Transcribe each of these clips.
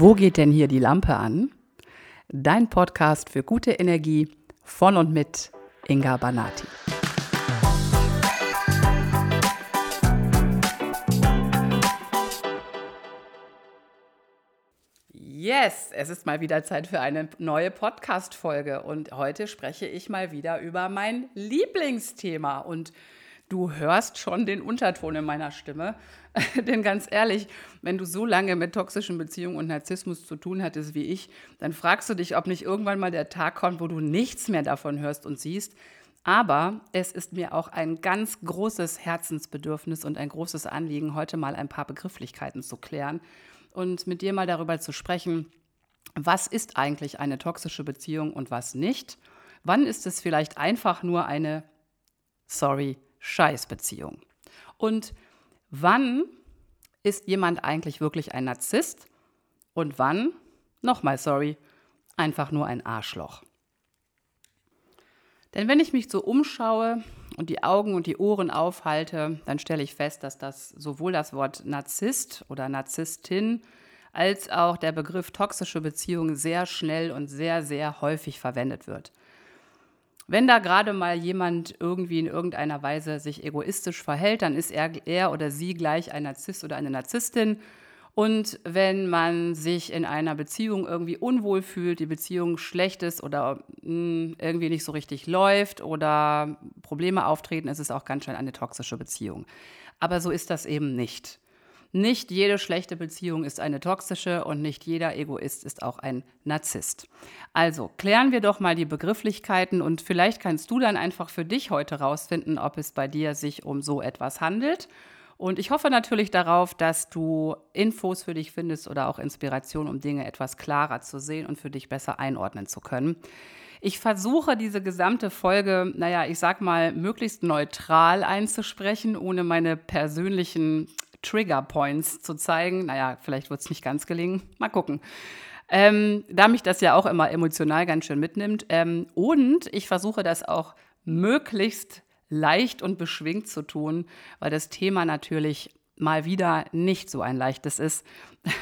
Wo geht denn hier die Lampe an? Dein Podcast für gute Energie von und mit Inga Banati. Yes, es ist mal wieder Zeit für eine neue Podcast-Folge und heute spreche ich mal wieder über mein Lieblingsthema und du hörst schon den Unterton in meiner Stimme. Denn ganz ehrlich, wenn du so lange mit toxischen Beziehungen und Narzissmus zu tun hattest wie ich, dann fragst du dich, ob nicht irgendwann mal der Tag kommt, wo du nichts mehr davon hörst und siehst. Aber es ist mir auch ein ganz großes Herzensbedürfnis und ein großes Anliegen, heute mal ein paar Begrifflichkeiten zu klären und mit dir mal darüber zu sprechen, was ist eigentlich eine toxische Beziehung und was nicht? Wann ist es vielleicht einfach nur eine, sorry, Scheißbeziehung? Und wann ist jemand eigentlich wirklich ein Narzisst und wann, nochmal sorry, einfach nur ein Arschloch? Denn wenn ich mich so umschaue und die Augen und die Ohren aufhalte, dann stelle ich fest, dass das sowohl das Wort Narzisst oder Narzisstin als auch der Begriff toxische Beziehung sehr schnell und sehr, sehr häufig verwendet wird. Wenn da gerade mal jemand irgendwie in irgendeiner Weise sich egoistisch verhält, dann ist er, er oder sie gleich ein Narzisst oder eine Narzisstin. Und wenn man sich in einer Beziehung irgendwie unwohl fühlt, die Beziehung schlecht ist oder mh, hm, irgendwie nicht so richtig läuft oder Probleme auftreten, ist es auch ganz schnell eine toxische Beziehung. Aber so ist das eben nicht. Nicht jede schlechte Beziehung ist eine toxische und nicht jeder Egoist ist auch ein Narzisst. Also klären wir doch mal die Begrifflichkeiten und vielleicht kannst du dann einfach für dich heute rausfinden, ob es bei dir sich um so etwas handelt. Und ich hoffe natürlich darauf, dass du Infos für dich findest oder auch Inspiration, um Dinge etwas klarer zu sehen und für dich besser einordnen zu können. Ich versuche diese gesamte Folge, naja, ich sag mal, möglichst neutral einzusprechen, ohne meine persönlichen Trigger Points zu zeigen. Naja, vielleicht wird es nicht ganz gelingen. Mal gucken. Ähm, da mich das ja auch immer emotional ganz schön mitnimmt. Ähm, und ich versuche das auch möglichst leicht und beschwingt zu tun, weil das Thema natürlich mal wieder nicht so ein leichtes ist.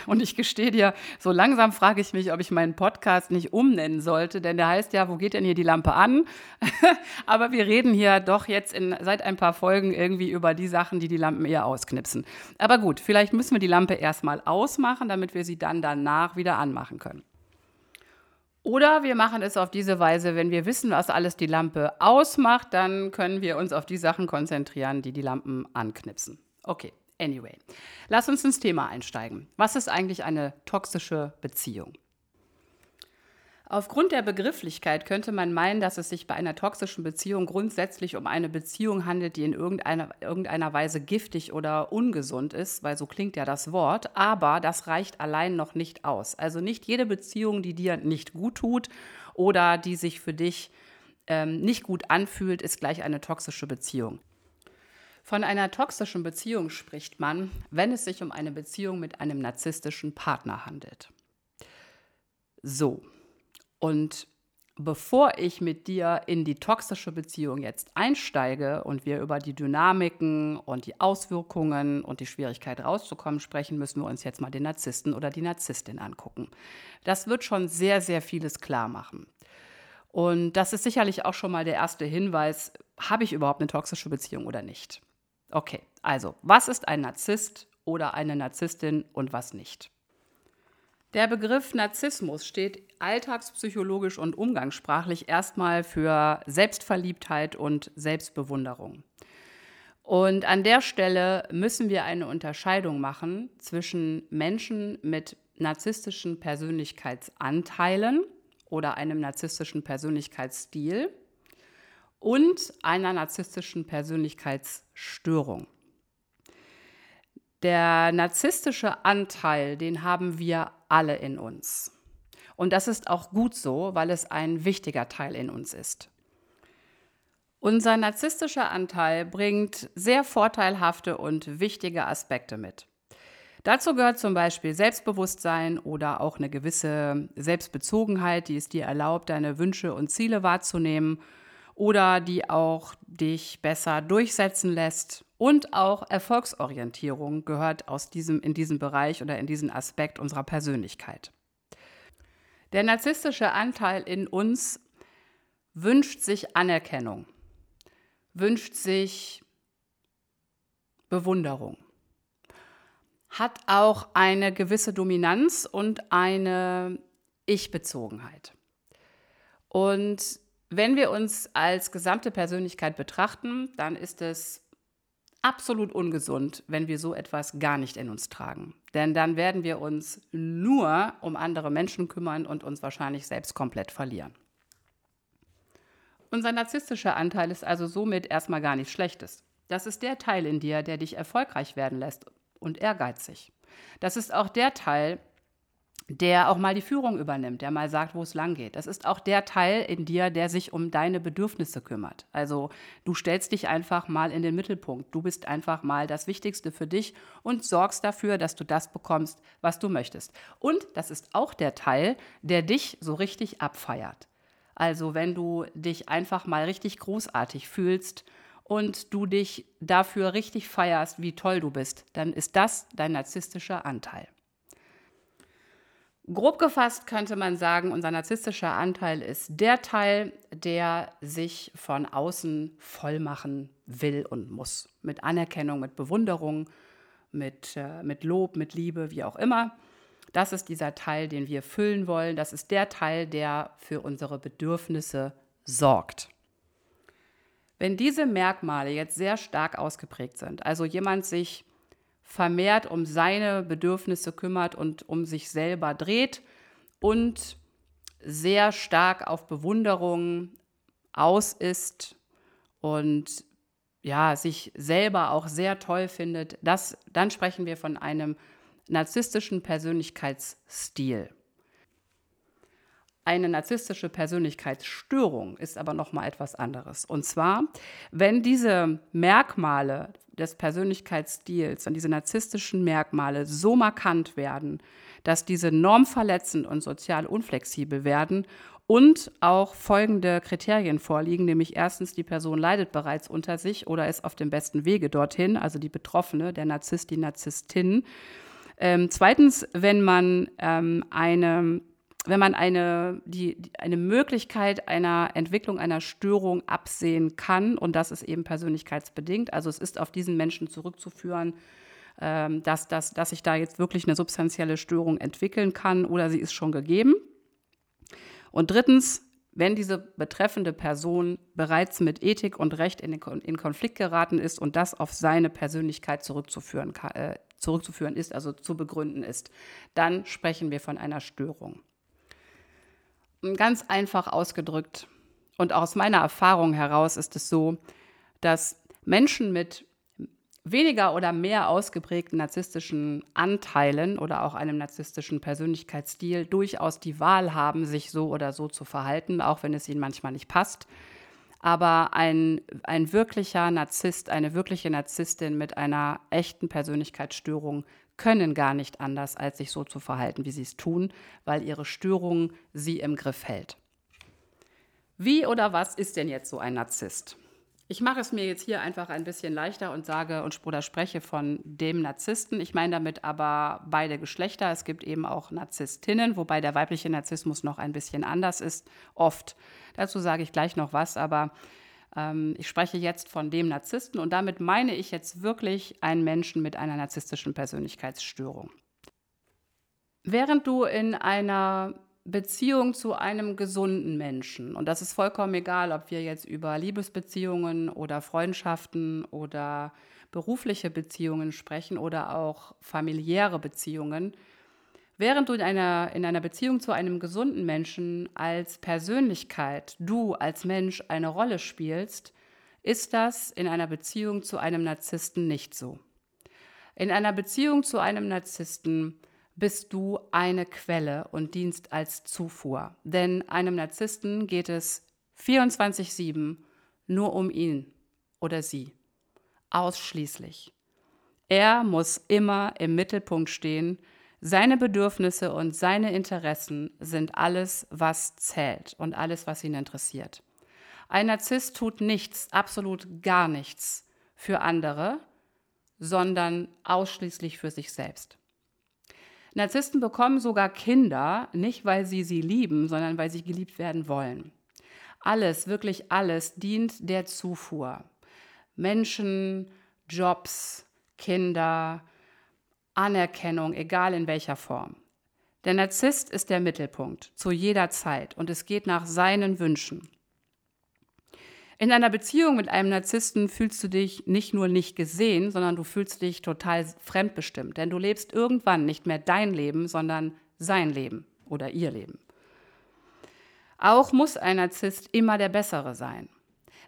Und ich gestehe dir, so langsam frage ich mich, ob ich meinen Podcast nicht umnennen sollte, denn der heißt ja, wo geht denn hier die Lampe an? Aber wir reden hier doch jetzt in, seit ein paar Folgen irgendwie über die Sachen, die die Lampen eher ausknipsen. Aber gut, vielleicht müssen wir die Lampe erstmal ausmachen, damit wir sie dann danach wieder anmachen können. Oder wir machen es auf diese Weise, wenn wir wissen, was alles die Lampe ausmacht, dann können wir uns auf die Sachen konzentrieren, die die Lampen anknipsen. Okay, Anyway, lass uns ins Thema einsteigen. Was ist eigentlich eine toxische Beziehung? Aufgrund der Begrifflichkeit könnte man meinen, dass es sich bei einer toxischen Beziehung grundsätzlich um eine Beziehung handelt, die in irgendeiner, irgendeiner Weise giftig oder ungesund ist, weil so klingt ja das Wort, aber das reicht allein noch nicht aus. Also nicht jede Beziehung, die dir nicht gut tut oder die sich für dich ähm, nicht gut anfühlt, ist gleich eine toxische Beziehung. Von einer toxischen Beziehung spricht man, wenn es sich um eine Beziehung mit einem narzisstischen Partner handelt. So, und bevor ich mit dir in die toxische Beziehung jetzt einsteige und wir über die Dynamiken und die Auswirkungen und die Schwierigkeit rauszukommen sprechen, müssen wir uns jetzt mal den Narzissten oder die Narzisstin angucken. Das wird schon sehr, sehr vieles klar machen. Und das ist sicherlich auch schon mal der erste Hinweis, habe ich überhaupt eine toxische Beziehung oder nicht? Okay, also, was ist ein Narzisst oder eine Narzisstin und was nicht? Der Begriff Narzissmus steht alltagspsychologisch und umgangssprachlich erstmal für Selbstverliebtheit und Selbstbewunderung. Und an der Stelle müssen wir eine Unterscheidung machen zwischen Menschen mit narzisstischen Persönlichkeitsanteilen oder einem narzisstischen Persönlichkeitsstil und einer narzisstischen Persönlichkeitsstörung. Der narzisstische Anteil, den haben wir alle in uns. Und das ist auch gut so, weil es ein wichtiger Teil in uns ist. Unser narzisstischer Anteil bringt sehr vorteilhafte und wichtige Aspekte mit. Dazu gehört zum Beispiel Selbstbewusstsein oder auch eine gewisse Selbstbezogenheit, die es dir erlaubt, deine Wünsche und Ziele wahrzunehmen oder die auch dich besser durchsetzen lässt Und auch Erfolgsorientierung gehört aus diesem, in diesem Bereich oder in diesen Aspekt unserer Persönlichkeit. Der narzisstische Anteil in uns wünscht sich Anerkennung, wünscht sich Bewunderung, hat auch eine gewisse Dominanz und eine Ich-Bezogenheit. Und wenn wir uns als gesamte Persönlichkeit betrachten, dann ist es absolut ungesund, wenn wir so etwas gar nicht in uns tragen. Denn dann werden wir uns nur um andere Menschen kümmern und uns wahrscheinlich selbst komplett verlieren. Unser narzisstischer Anteil ist also somit erstmal gar nichts Schlechtes. Das ist der Teil in dir, der dich erfolgreich werden lässt und ehrgeizig. Das ist auch der Teil, der auch mal die Führung übernimmt, der mal sagt, wo es lang geht. Das ist auch der Teil in dir, der sich um deine Bedürfnisse kümmert. Also du stellst dich einfach mal in den Mittelpunkt. Du bist einfach mal das Wichtigste für dich und sorgst dafür, dass du das bekommst, was du möchtest. Und das ist auch der Teil, der dich so richtig abfeiert. Also wenn du dich einfach mal richtig großartig fühlst und du dich dafür richtig feierst, wie toll du bist, dann ist das dein narzisstischer Anteil. Grob gefasst könnte man sagen, unser narzisstischer Anteil ist der Teil, der sich von außen vollmachen will und muss. Mit Anerkennung, mit Bewunderung, mit, äh, mit Lob, mit Liebe, wie auch immer. Das ist dieser Teil, den wir füllen wollen. Das ist der Teil, der für unsere Bedürfnisse sorgt. Wenn diese Merkmale jetzt sehr stark ausgeprägt sind, also jemand sich vermehrt um seine Bedürfnisse kümmert und um sich selber dreht und sehr stark auf Bewunderung aus ist und ja, sich selber auch sehr toll findet, das, dann sprechen wir von einem narzisstischen Persönlichkeitsstil. Eine narzisstische Persönlichkeitsstörung ist aber noch mal etwas anderes. Und zwar, wenn diese Merkmale des Persönlichkeitsstils und diese narzisstischen Merkmale so markant werden, dass diese normverletzend und sozial unflexibel werden und auch folgende Kriterien vorliegen, nämlich erstens, die Person leidet bereits unter sich oder ist auf dem besten Wege dorthin, also die Betroffene, der Narzisst, die Narzisstin. Ähm, zweitens, wenn man ähm, eine wenn man eine, die, eine Möglichkeit einer Entwicklung einer Störung absehen kann, und das ist eben persönlichkeitsbedingt, also es ist auf diesen Menschen zurückzuführen, ähm, dass, dass, dass sich da jetzt wirklich eine substanzielle Störung entwickeln kann oder sie ist schon gegeben. Und drittens, wenn diese betreffende Person bereits mit Ethik und Recht in, in Konflikt geraten ist und das auf seine Persönlichkeit zurückzuführen, äh, zurückzuführen ist, also zu begründen ist, dann sprechen wir von einer Störung. Ganz einfach ausgedrückt und aus meiner Erfahrung heraus ist es so, dass Menschen mit weniger oder mehr ausgeprägten narzisstischen Anteilen oder auch einem narzisstischen Persönlichkeitsstil durchaus die Wahl haben, sich so oder so zu verhalten, auch wenn es ihnen manchmal nicht passt. Aber ein, ein wirklicher Narzisst, eine wirkliche Narzisstin mit einer echten Persönlichkeitsstörung können gar nicht anders, als sich so zu verhalten, wie sie es tun, weil ihre Störung sie im Griff hält. Wie oder was ist denn jetzt so ein Narzisst? Ich mache es mir jetzt hier einfach ein bisschen leichter und sage und oder spreche von dem Narzissten. Ich meine damit aber beide Geschlechter. Es gibt eben auch Narzisstinnen, wobei der weibliche Narzissmus noch ein bisschen anders ist, oft. Dazu sage ich gleich noch was, aber ich spreche jetzt von dem Narzissten und damit meine ich jetzt wirklich einen Menschen mit einer narzisstischen Persönlichkeitsstörung. Während du in einer Beziehung zu einem gesunden Menschen, und das ist vollkommen egal, ob wir jetzt über Liebesbeziehungen oder Freundschaften oder berufliche Beziehungen sprechen oder auch familiäre Beziehungen, Während du in einer, in einer Beziehung zu einem gesunden Menschen als Persönlichkeit, du als Mensch eine Rolle spielst, ist das in einer Beziehung zu einem Narzissten nicht so. In einer Beziehung zu einem Narzissten bist du eine Quelle und dienst als Zufuhr. Denn einem Narzissten geht es 24-7 nur um ihn oder sie. Ausschließlich. Er muss immer im Mittelpunkt stehen, seine Bedürfnisse und seine Interessen sind alles, was zählt und alles, was ihn interessiert. Ein Narzisst tut nichts, absolut gar nichts für andere, sondern ausschließlich für sich selbst. Narzissten bekommen sogar Kinder, nicht weil sie sie lieben, sondern weil sie geliebt werden wollen. Alles, wirklich alles dient der Zufuhr. Menschen, Jobs, Kinder, Anerkennung, egal in welcher Form. Der Narzisst ist der Mittelpunkt zu jeder Zeit und es geht nach seinen Wünschen. In einer Beziehung mit einem Narzissten fühlst du dich nicht nur nicht gesehen, sondern du fühlst dich total fremdbestimmt, denn du lebst irgendwann nicht mehr dein Leben, sondern sein Leben oder ihr Leben. Auch muss ein Narzisst immer der Bessere sein.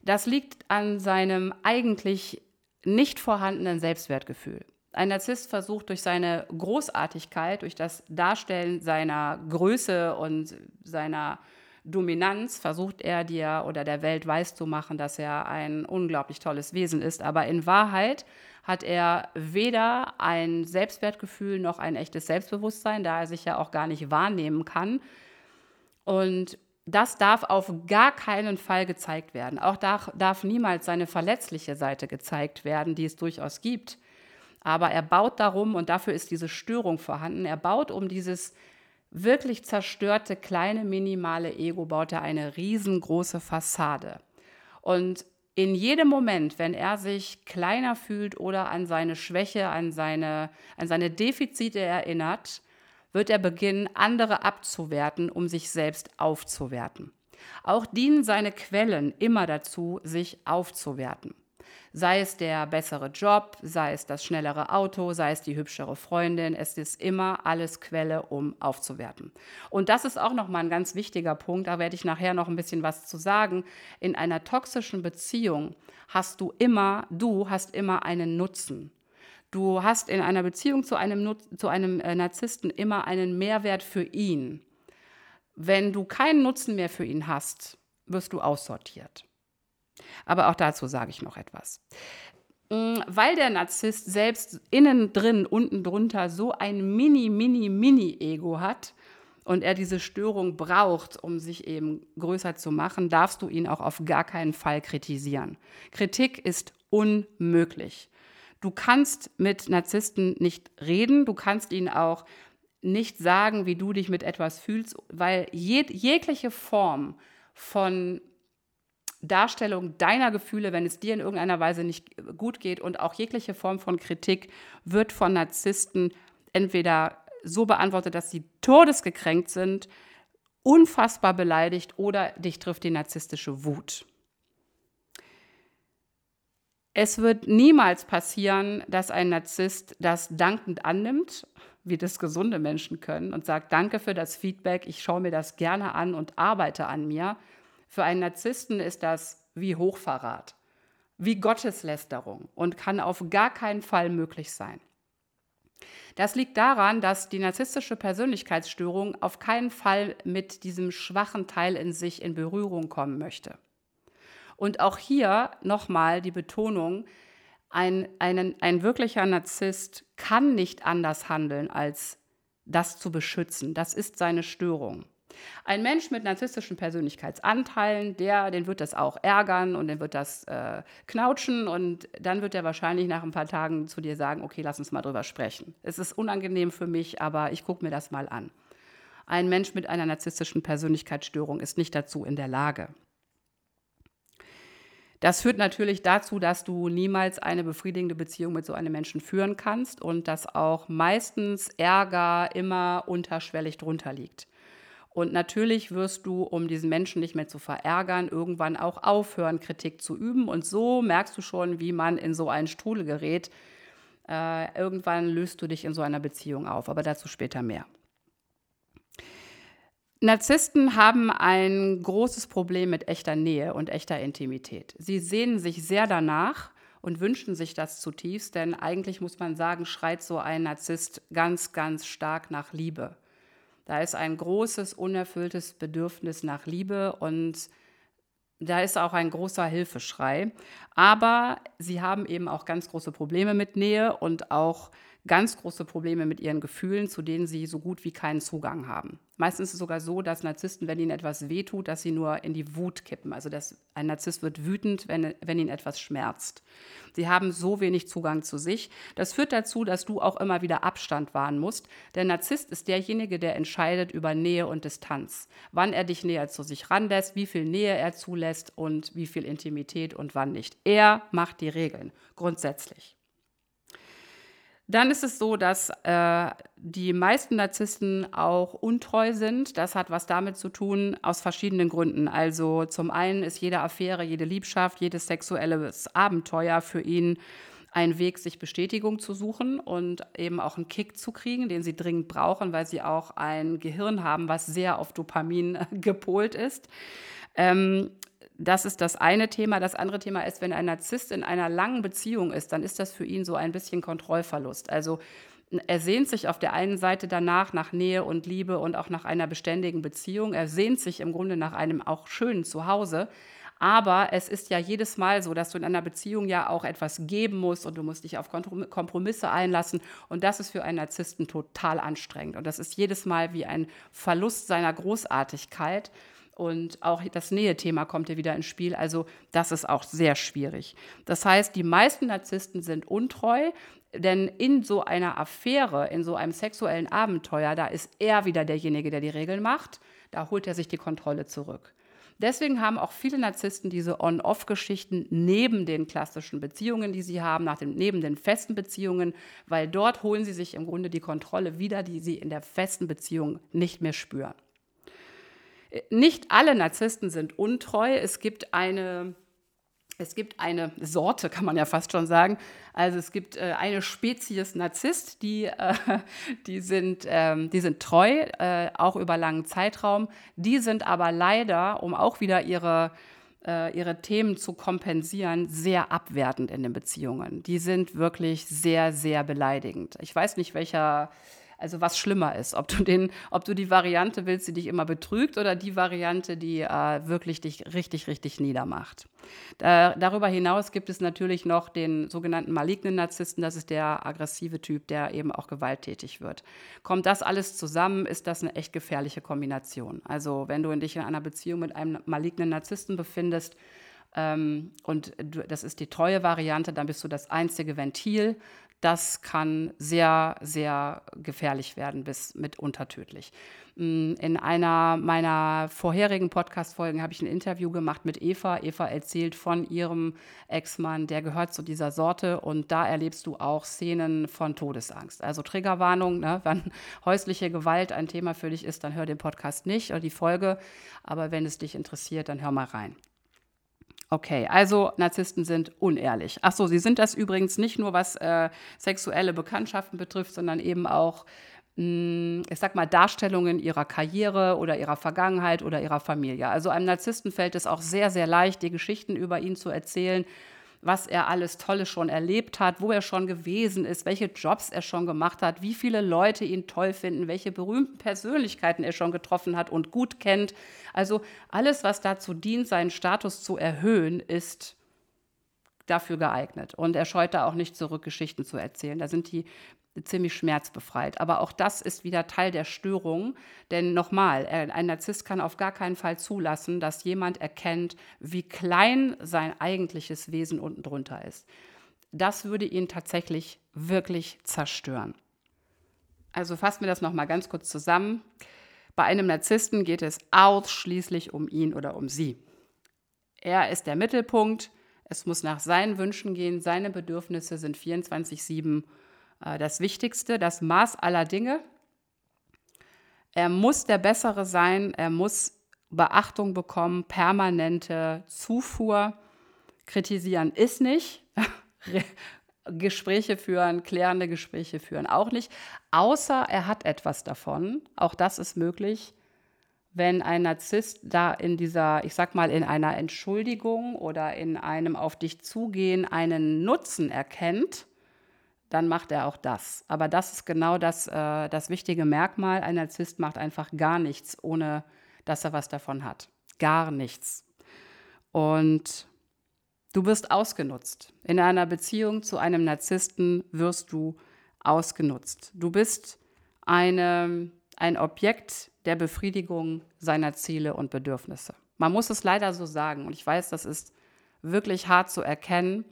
Das liegt an seinem eigentlich nicht vorhandenen Selbstwertgefühl. Ein Narzisst versucht durch seine Großartigkeit, durch das Darstellen seiner Größe und seiner Dominanz, versucht er dir oder der Welt weiszumachen, dass er ein unglaublich tolles Wesen ist. Aber in Wahrheit hat er weder ein Selbstwertgefühl noch ein echtes Selbstbewusstsein, da er sich ja auch gar nicht wahrnehmen kann. Und das darf auf gar keinen Fall gezeigt werden. Auch darf, darf niemals seine verletzliche Seite gezeigt werden, die es durchaus gibt. Aber er baut darum, und dafür ist diese Störung vorhanden, er baut um dieses wirklich zerstörte kleine minimale Ego, baut er eine riesengroße Fassade. Und in jedem Moment, wenn er sich kleiner fühlt oder an seine Schwäche, an seine, an seine Defizite erinnert, wird er beginnen, andere abzuwerten, um sich selbst aufzuwerten. Auch dienen seine Quellen immer dazu, sich aufzuwerten. Sei es der bessere Job, sei es das schnellere Auto, sei es die hübschere Freundin, es ist immer alles Quelle, um aufzuwerten. Und das ist auch nochmal ein ganz wichtiger Punkt, da werde ich nachher noch ein bisschen was zu sagen. In einer toxischen Beziehung hast du immer, du hast immer einen Nutzen. Du hast in einer Beziehung zu einem, zu einem äh, Narzissten immer einen Mehrwert für ihn. Wenn du keinen Nutzen mehr für ihn hast, wirst du aussortiert. Aber auch dazu sage ich noch etwas. Mm, weil der Narzisst selbst innen drin, unten drunter so ein mini, mini, mini Ego hat und er diese Störung braucht, um sich eben größer zu machen, darfst du ihn auch auf gar keinen Fall kritisieren. Kritik ist unmöglich. Du kannst mit Narzissten nicht reden, du kannst ihnen auch nicht sagen, wie du dich mit etwas fühlst, weil jeg jegliche Form von Darstellung deiner Gefühle, wenn es dir in irgendeiner Weise nicht gut geht und auch jegliche Form von Kritik wird von Narzissten entweder so beantwortet, dass sie todesgekränkt sind, unfassbar beleidigt oder dich trifft die narzisstische Wut. Es wird niemals passieren, dass ein Narzisst das dankend annimmt, wie das gesunde Menschen können, und sagt, danke für das Feedback, ich schaue mir das gerne an und arbeite an mir, für einen Narzissten ist das wie Hochverrat, wie Gotteslästerung und kann auf gar keinen Fall möglich sein. Das liegt daran, dass die narzisstische Persönlichkeitsstörung auf keinen Fall mit diesem schwachen Teil in sich in Berührung kommen möchte. Und auch hier nochmal die Betonung, ein, ein, ein wirklicher Narzisst kann nicht anders handeln, als das zu beschützen. Das ist seine Störung. Ein Mensch mit narzisstischen Persönlichkeitsanteilen, der, den wird das auch ärgern und den wird das äh, knautschen und dann wird er wahrscheinlich nach ein paar Tagen zu dir sagen, okay, lass uns mal drüber sprechen. Es ist unangenehm für mich, aber ich gucke mir das mal an. Ein Mensch mit einer narzisstischen Persönlichkeitsstörung ist nicht dazu in der Lage. Das führt natürlich dazu, dass du niemals eine befriedigende Beziehung mit so einem Menschen führen kannst und dass auch meistens Ärger immer unterschwellig drunter liegt. Und natürlich wirst du, um diesen Menschen nicht mehr zu verärgern, irgendwann auch aufhören, Kritik zu üben. Und so merkst du schon, wie man in so einen Strudel gerät. Äh, irgendwann löst du dich in so einer Beziehung auf, aber dazu später mehr. Narzissten haben ein großes Problem mit echter Nähe und echter Intimität. Sie sehnen sich sehr danach und wünschen sich das zutiefst, denn eigentlich muss man sagen, schreit so ein Narzisst ganz, ganz stark nach Liebe. Da ist ein großes, unerfülltes Bedürfnis nach Liebe und da ist auch ein großer Hilfeschrei. Aber sie haben eben auch ganz große Probleme mit Nähe und auch ganz große Probleme mit ihren Gefühlen, zu denen sie so gut wie keinen Zugang haben. Meistens ist es sogar so, dass Narzissten, wenn ihnen etwas wehtut, dass sie nur in die Wut kippen. Also dass ein Narzisst wird wütend, wenn, wenn ihn etwas schmerzt. Sie haben so wenig Zugang zu sich. Das führt dazu, dass du auch immer wieder Abstand wahren musst. Der Narzisst ist derjenige, der entscheidet über Nähe und Distanz. Wann er dich näher zu sich ranlässt, wie viel Nähe er zulässt und wie viel Intimität und wann nicht. Er macht die Regeln, grundsätzlich. Dann ist es so, dass äh, die meisten Narzissten auch untreu sind. Das hat was damit zu tun, aus verschiedenen Gründen. Also zum einen ist jede Affäre, jede Liebschaft, jedes sexuelle Abenteuer für ihn ein Weg, sich Bestätigung zu suchen und eben auch einen Kick zu kriegen, den sie dringend brauchen, weil sie auch ein Gehirn haben, was sehr auf Dopamin gepolt ist. Ähm, das ist das eine Thema. Das andere Thema ist, wenn ein Narzisst in einer langen Beziehung ist, dann ist das für ihn so ein bisschen Kontrollverlust. Also er sehnt sich auf der einen Seite danach nach Nähe und Liebe und auch nach einer beständigen Beziehung. Er sehnt sich im Grunde nach einem auch schönen Zuhause. Aber es ist ja jedes Mal so, dass du in einer Beziehung ja auch etwas geben musst und du musst dich auf Kompromisse einlassen. Und das ist für einen Narzissten total anstrengend. Und das ist jedes Mal wie ein Verlust seiner Großartigkeit. Und auch das Nähe-Thema kommt hier wieder ins Spiel. Also das ist auch sehr schwierig. Das heißt, die meisten Narzissten sind untreu, denn in so einer Affäre, in so einem sexuellen Abenteuer, da ist er wieder derjenige, der die Regeln macht. Da holt er sich die Kontrolle zurück. Deswegen haben auch viele Narzissten diese On-Off-Geschichten neben den klassischen Beziehungen, die sie haben, nach dem, neben den festen Beziehungen, weil dort holen sie sich im Grunde die Kontrolle wieder, die sie in der festen Beziehung nicht mehr spüren. Nicht alle Narzissten sind untreu. Es gibt eine, es gibt eine Sorte, kann man ja fast schon sagen. Also es gibt äh, eine Spezies Narzisst, die, äh, die, sind, ähm, die sind treu, äh, auch über langen Zeitraum. Die sind aber leider, um auch wieder ihre, äh, ihre Themen zu kompensieren, sehr abwertend in den Beziehungen. Die sind wirklich sehr, sehr beleidigend. Ich weiß nicht, welcher also was schlimmer ist, ob du, den, ob du die Variante willst, die dich immer betrügt oder die Variante, die äh, wirklich dich richtig, richtig niedermacht. Da, darüber hinaus gibt es natürlich noch den sogenannten malignen Narzissten, das ist der aggressive Typ, der eben auch gewalttätig wird. Kommt das alles zusammen, ist das eine echt gefährliche Kombination. Also wenn du dich in einer Beziehung mit einem malignen Narzissten befindest, ähm, und das ist die treue Variante, dann bist du das einzige Ventil das kann sehr, sehr gefährlich werden, bis mitunter tödlich. Mm, in einer meiner vorherigen Podcast-Folgen habe ich ein Interview gemacht mit Eva. Eva erzählt von ihrem Ex-Mann, der gehört zu dieser Sorte und da erlebst du auch Szenen von Todesangst. Also Triggerwarnung, ne? wenn häusliche Gewalt ein Thema für dich ist, dann hör den Podcast nicht oder die Folge. Aber wenn es dich interessiert, dann hör mal rein. Okay, also Narzissten sind unehrlich. Ach so, sie sind das übrigens nicht nur, was äh, sexuelle Bekanntschaften betrifft, sondern eben auch, mh, hm, ich sag mal, Darstellungen ihrer Karriere oder ihrer Vergangenheit oder ihrer Familie. Also einem Narzissten fällt es auch sehr, sehr leicht, die Geschichten über ihn zu erzählen, was er alles Tolles schon erlebt hat, wo er schon gewesen ist, welche Jobs er schon gemacht hat, wie viele Leute ihn toll finden, welche berühmten Persönlichkeiten er schon getroffen hat und gut kennt. Also alles, was dazu dient, seinen Status zu erhöhen, ist dafür geeignet. Und er scheut da auch nicht zurück, Geschichten zu erzählen. Da sind die ziemlich schmerzbefreit. Aber auch das ist wieder Teil der Störung. Denn nochmal, ein Narzisst kann auf gar keinen Fall zulassen, dass jemand erkennt, wie klein sein eigentliches Wesen unten drunter ist. Das würde ihn tatsächlich wirklich zerstören. Also fassen wir das nochmal ganz kurz zusammen. Bei einem Narzissten geht es ausschließlich um ihn oder um sie. Er ist der Mittelpunkt. Es muss nach seinen Wünschen gehen. Seine Bedürfnisse sind 24-7 äh, das Wichtigste, das Maß aller Dinge. Er muss der Bessere sein, er muss Beachtung bekommen, permanente Zufuhr. Kritisieren ist nicht. Gespräche führen, klärende Gespräche führen auch nicht, außer er hat etwas davon. Auch das ist möglich, wenn ein Narzisst da in dieser, ich sag mal, in einer Entschuldigung oder in einem auf dich zugehen einen Nutzen erkennt dann macht er auch das. Aber das ist genau das, äh, das wichtige Merkmal. Ein Narzisst macht einfach gar nichts, ohne dass er was davon hat. Gar nichts. Und du wirst ausgenutzt. In einer Beziehung zu einem Narzissten wirst du ausgenutzt. Du bist eine, ein Objekt der Befriedigung seiner Ziele und Bedürfnisse. Man muss es leider so sagen. Und ich weiß, das ist wirklich hart zu erkennen,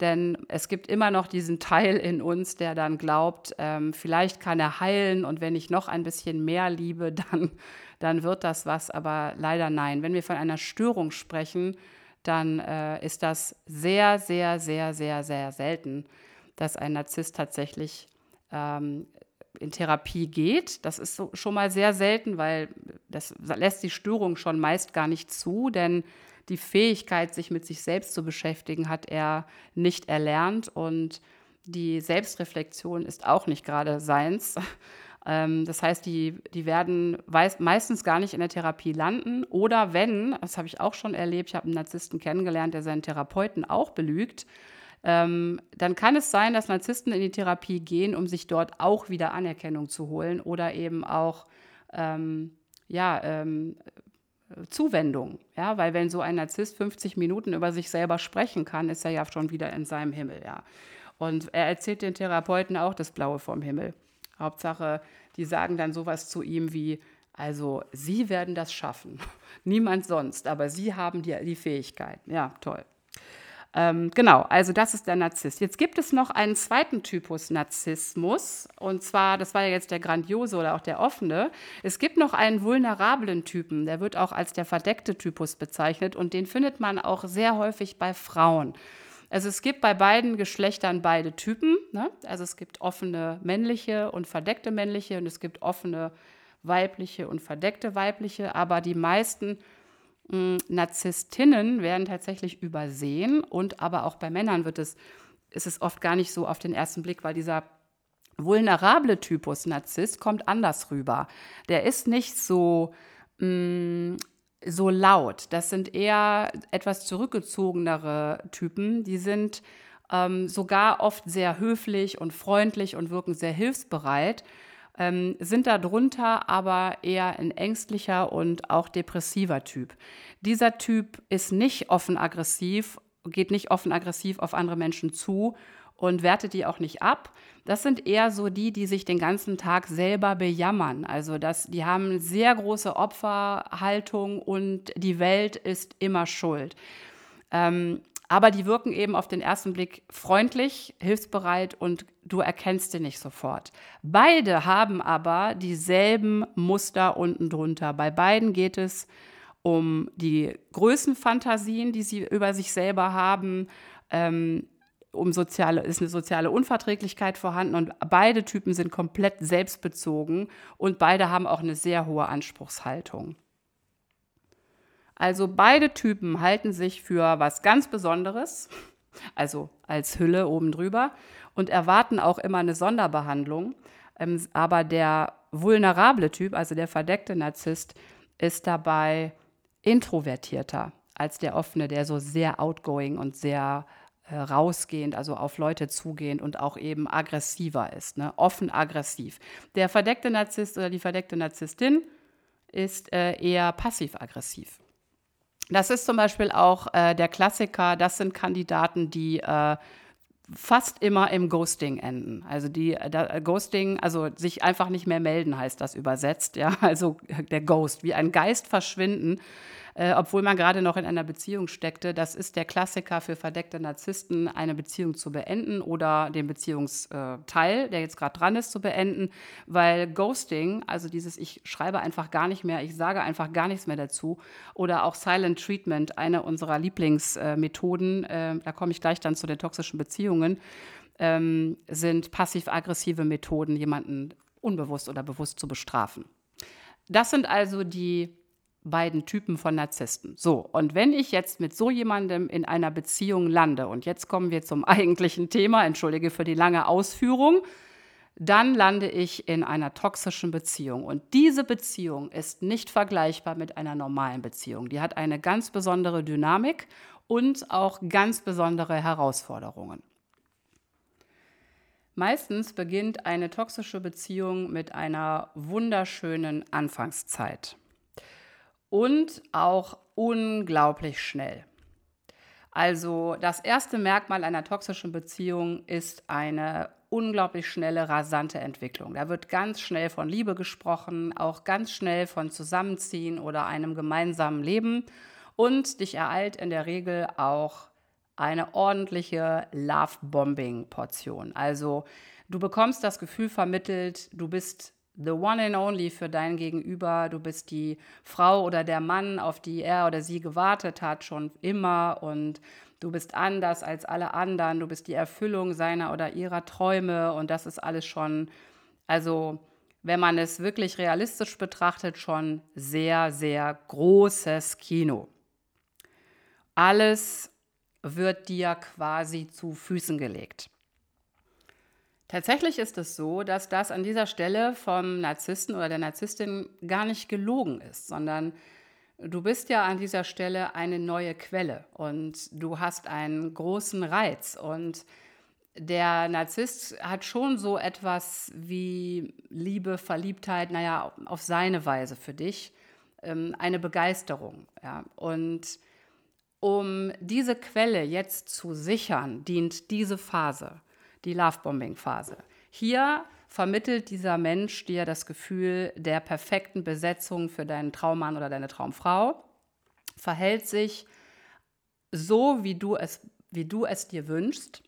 denn es gibt immer noch diesen Teil in uns, der dann glaubt, ähm, vielleicht kann er heilen und wenn ich noch ein bisschen mehr liebe, dann, dann wird das was. Aber leider nein. Wenn wir von einer Störung sprechen, dann äh, ist das sehr, sehr, sehr, sehr, sehr selten, dass ein Narzisst tatsächlich ähm, in Therapie geht. Das ist so, schon mal sehr selten, weil das lässt die Störung schon meist gar nicht zu, denn die Fähigkeit, sich mit sich selbst zu beschäftigen, hat er nicht erlernt und die Selbstreflexion ist auch nicht gerade seins. Ähm, das heißt, die, die werden meistens gar nicht in der Therapie landen oder wenn, das habe ich auch schon erlebt, ich habe einen Narzissten kennengelernt, der seinen Therapeuten auch belügt, ähm, dann kann es sein, dass Narzissten in die Therapie gehen, um sich dort auch wieder Anerkennung zu holen oder eben auch ähm, ja, ähm, Zuwendung. Ja, weil wenn so ein Narzisst 50 Minuten über sich selber sprechen kann, ist er ja schon wieder in seinem Himmel, ja. Und er erzählt den Therapeuten auch das Blaue vom Himmel. Hauptsache, die sagen dann sowas zu ihm wie, also Sie werden das schaffen, niemand sonst, aber Sie haben die, die Fähigkeit. Ja, toll. Ähm, genau, also das ist der Narzisst. Jetzt gibt es noch einen zweiten Typus Narzissmus, und zwar, das war ja jetzt der grandiose oder auch der offene. Es gibt noch einen vulnerablen Typen, der wird auch als der verdeckte Typus bezeichnet, und den findet man auch sehr häufig bei Frauen. Also es gibt bei beiden Geschlechtern beide Typen. Ne? Also es gibt offene männliche und verdeckte männliche und es gibt offene weibliche und verdeckte weibliche, aber die meisten hm, Narzisstinnen werden tatsächlich übersehen und aber auch bei Männern wird es, ist es oft gar nicht so auf den ersten Blick, weil dieser vulnerable Typus Narzisst kommt anders rüber. Der ist nicht so, mh, hm, so laut. Das sind eher etwas zurückgezogenere Typen. Die sind ähm, sogar oft sehr höflich und freundlich und wirken sehr hilfsbereit ähm, sind darunter aber eher ein ängstlicher und auch depressiver Typ. Dieser Typ ist nicht offen aggressiv, geht nicht offen aggressiv auf andere Menschen zu und wertet die auch nicht ab. Das sind eher so die, die sich den ganzen Tag selber bejammern. Also das, die haben sehr große Opferhaltung und die Welt ist immer schuld. Ähm, aber die wirken eben auf den ersten Blick freundlich, hilfsbereit und du erkennst sie nicht sofort. Beide haben aber dieselben Muster unten drunter. Bei beiden geht es um die Größenfantasien, die sie über sich selber haben. Ähm, um soziale, ist eine soziale Unverträglichkeit vorhanden und beide Typen sind komplett selbstbezogen und beide haben auch eine sehr hohe Anspruchshaltung. Also beide Typen halten sich für was ganz Besonderes, also als Hülle oben drüber, und erwarten auch immer eine Sonderbehandlung. Ähm, aber der vulnerable Typ, also der verdeckte Narzisst, ist dabei introvertierter als der offene, der so sehr outgoing und sehr äh, rausgehend, also auf Leute zugehend und auch eben aggressiver ist, ne? offen aggressiv. Der verdeckte Narzisst oder die verdeckte Narzisstin ist äh, eher passiv-aggressiv. Das ist zum Beispiel auch äh, der Klassiker, das sind Kandidaten, die äh, fast immer im Ghosting enden. Also die äh, da, Ghosting, also sich einfach nicht mehr melden, heißt das übersetzt, ja, also der Ghost, wie ein Geist verschwinden äh, obwohl man gerade noch in einer Beziehung steckte. Das ist der Klassiker für verdeckte Narzissten, eine Beziehung zu beenden oder den Beziehungsteil, der jetzt gerade dran ist, zu beenden, weil Ghosting, also dieses ich schreibe einfach gar nicht mehr, ich sage einfach gar nichts mehr dazu oder auch Silent Treatment, eine unserer Lieblingsmethoden, äh, da komme ich gleich dann zu den toxischen Beziehungen, ähm, sind passiv-aggressive Methoden, jemanden unbewusst oder bewusst zu bestrafen. Das sind also die beiden Typen von Narzissten. So, und wenn ich jetzt mit so jemandem in einer Beziehung lande, und jetzt kommen wir zum eigentlichen Thema, entschuldige für die lange Ausführung, dann lande ich in einer toxischen Beziehung. Und diese Beziehung ist nicht vergleichbar mit einer normalen Beziehung. Die hat eine ganz besondere Dynamik und auch ganz besondere Herausforderungen. Meistens beginnt eine toxische Beziehung mit einer wunderschönen Anfangszeit und auch unglaublich schnell. Also das erste Merkmal einer toxischen Beziehung ist eine unglaublich schnelle, rasante Entwicklung. Da wird ganz schnell von Liebe gesprochen, auch ganz schnell von Zusammenziehen oder einem gemeinsamen Leben. Und dich ereilt in der Regel auch eine ordentliche Love-Bombing-Portion. Also du bekommst das Gefühl vermittelt, du bist the one and only für dein Gegenüber. Du bist die Frau oder der Mann, auf die er oder sie gewartet hat, schon immer. Und du bist anders als alle anderen. Du bist die Erfüllung seiner oder ihrer Träume. Und das ist alles schon, also wenn man es wirklich realistisch betrachtet, schon sehr, sehr großes Kino. Alles wird dir quasi zu Füßen gelegt. Tatsächlich ist es so, dass das an dieser Stelle vom Narzissten oder der Narzisstin gar nicht gelogen ist, sondern du bist ja an dieser Stelle eine neue Quelle und du hast einen großen Reiz und der Narzisst hat schon so etwas wie Liebe, Verliebtheit, naja, auf seine Weise für dich, ähm, eine Begeisterung. Ja. Und um diese Quelle jetzt zu sichern, dient diese Phase die Lovebombing-Phase. Hier vermittelt dieser Mensch dir das Gefühl der perfekten Besetzung für deinen Traummann oder deine Traumfrau, verhält sich so, wie du es, wie du es dir wünschst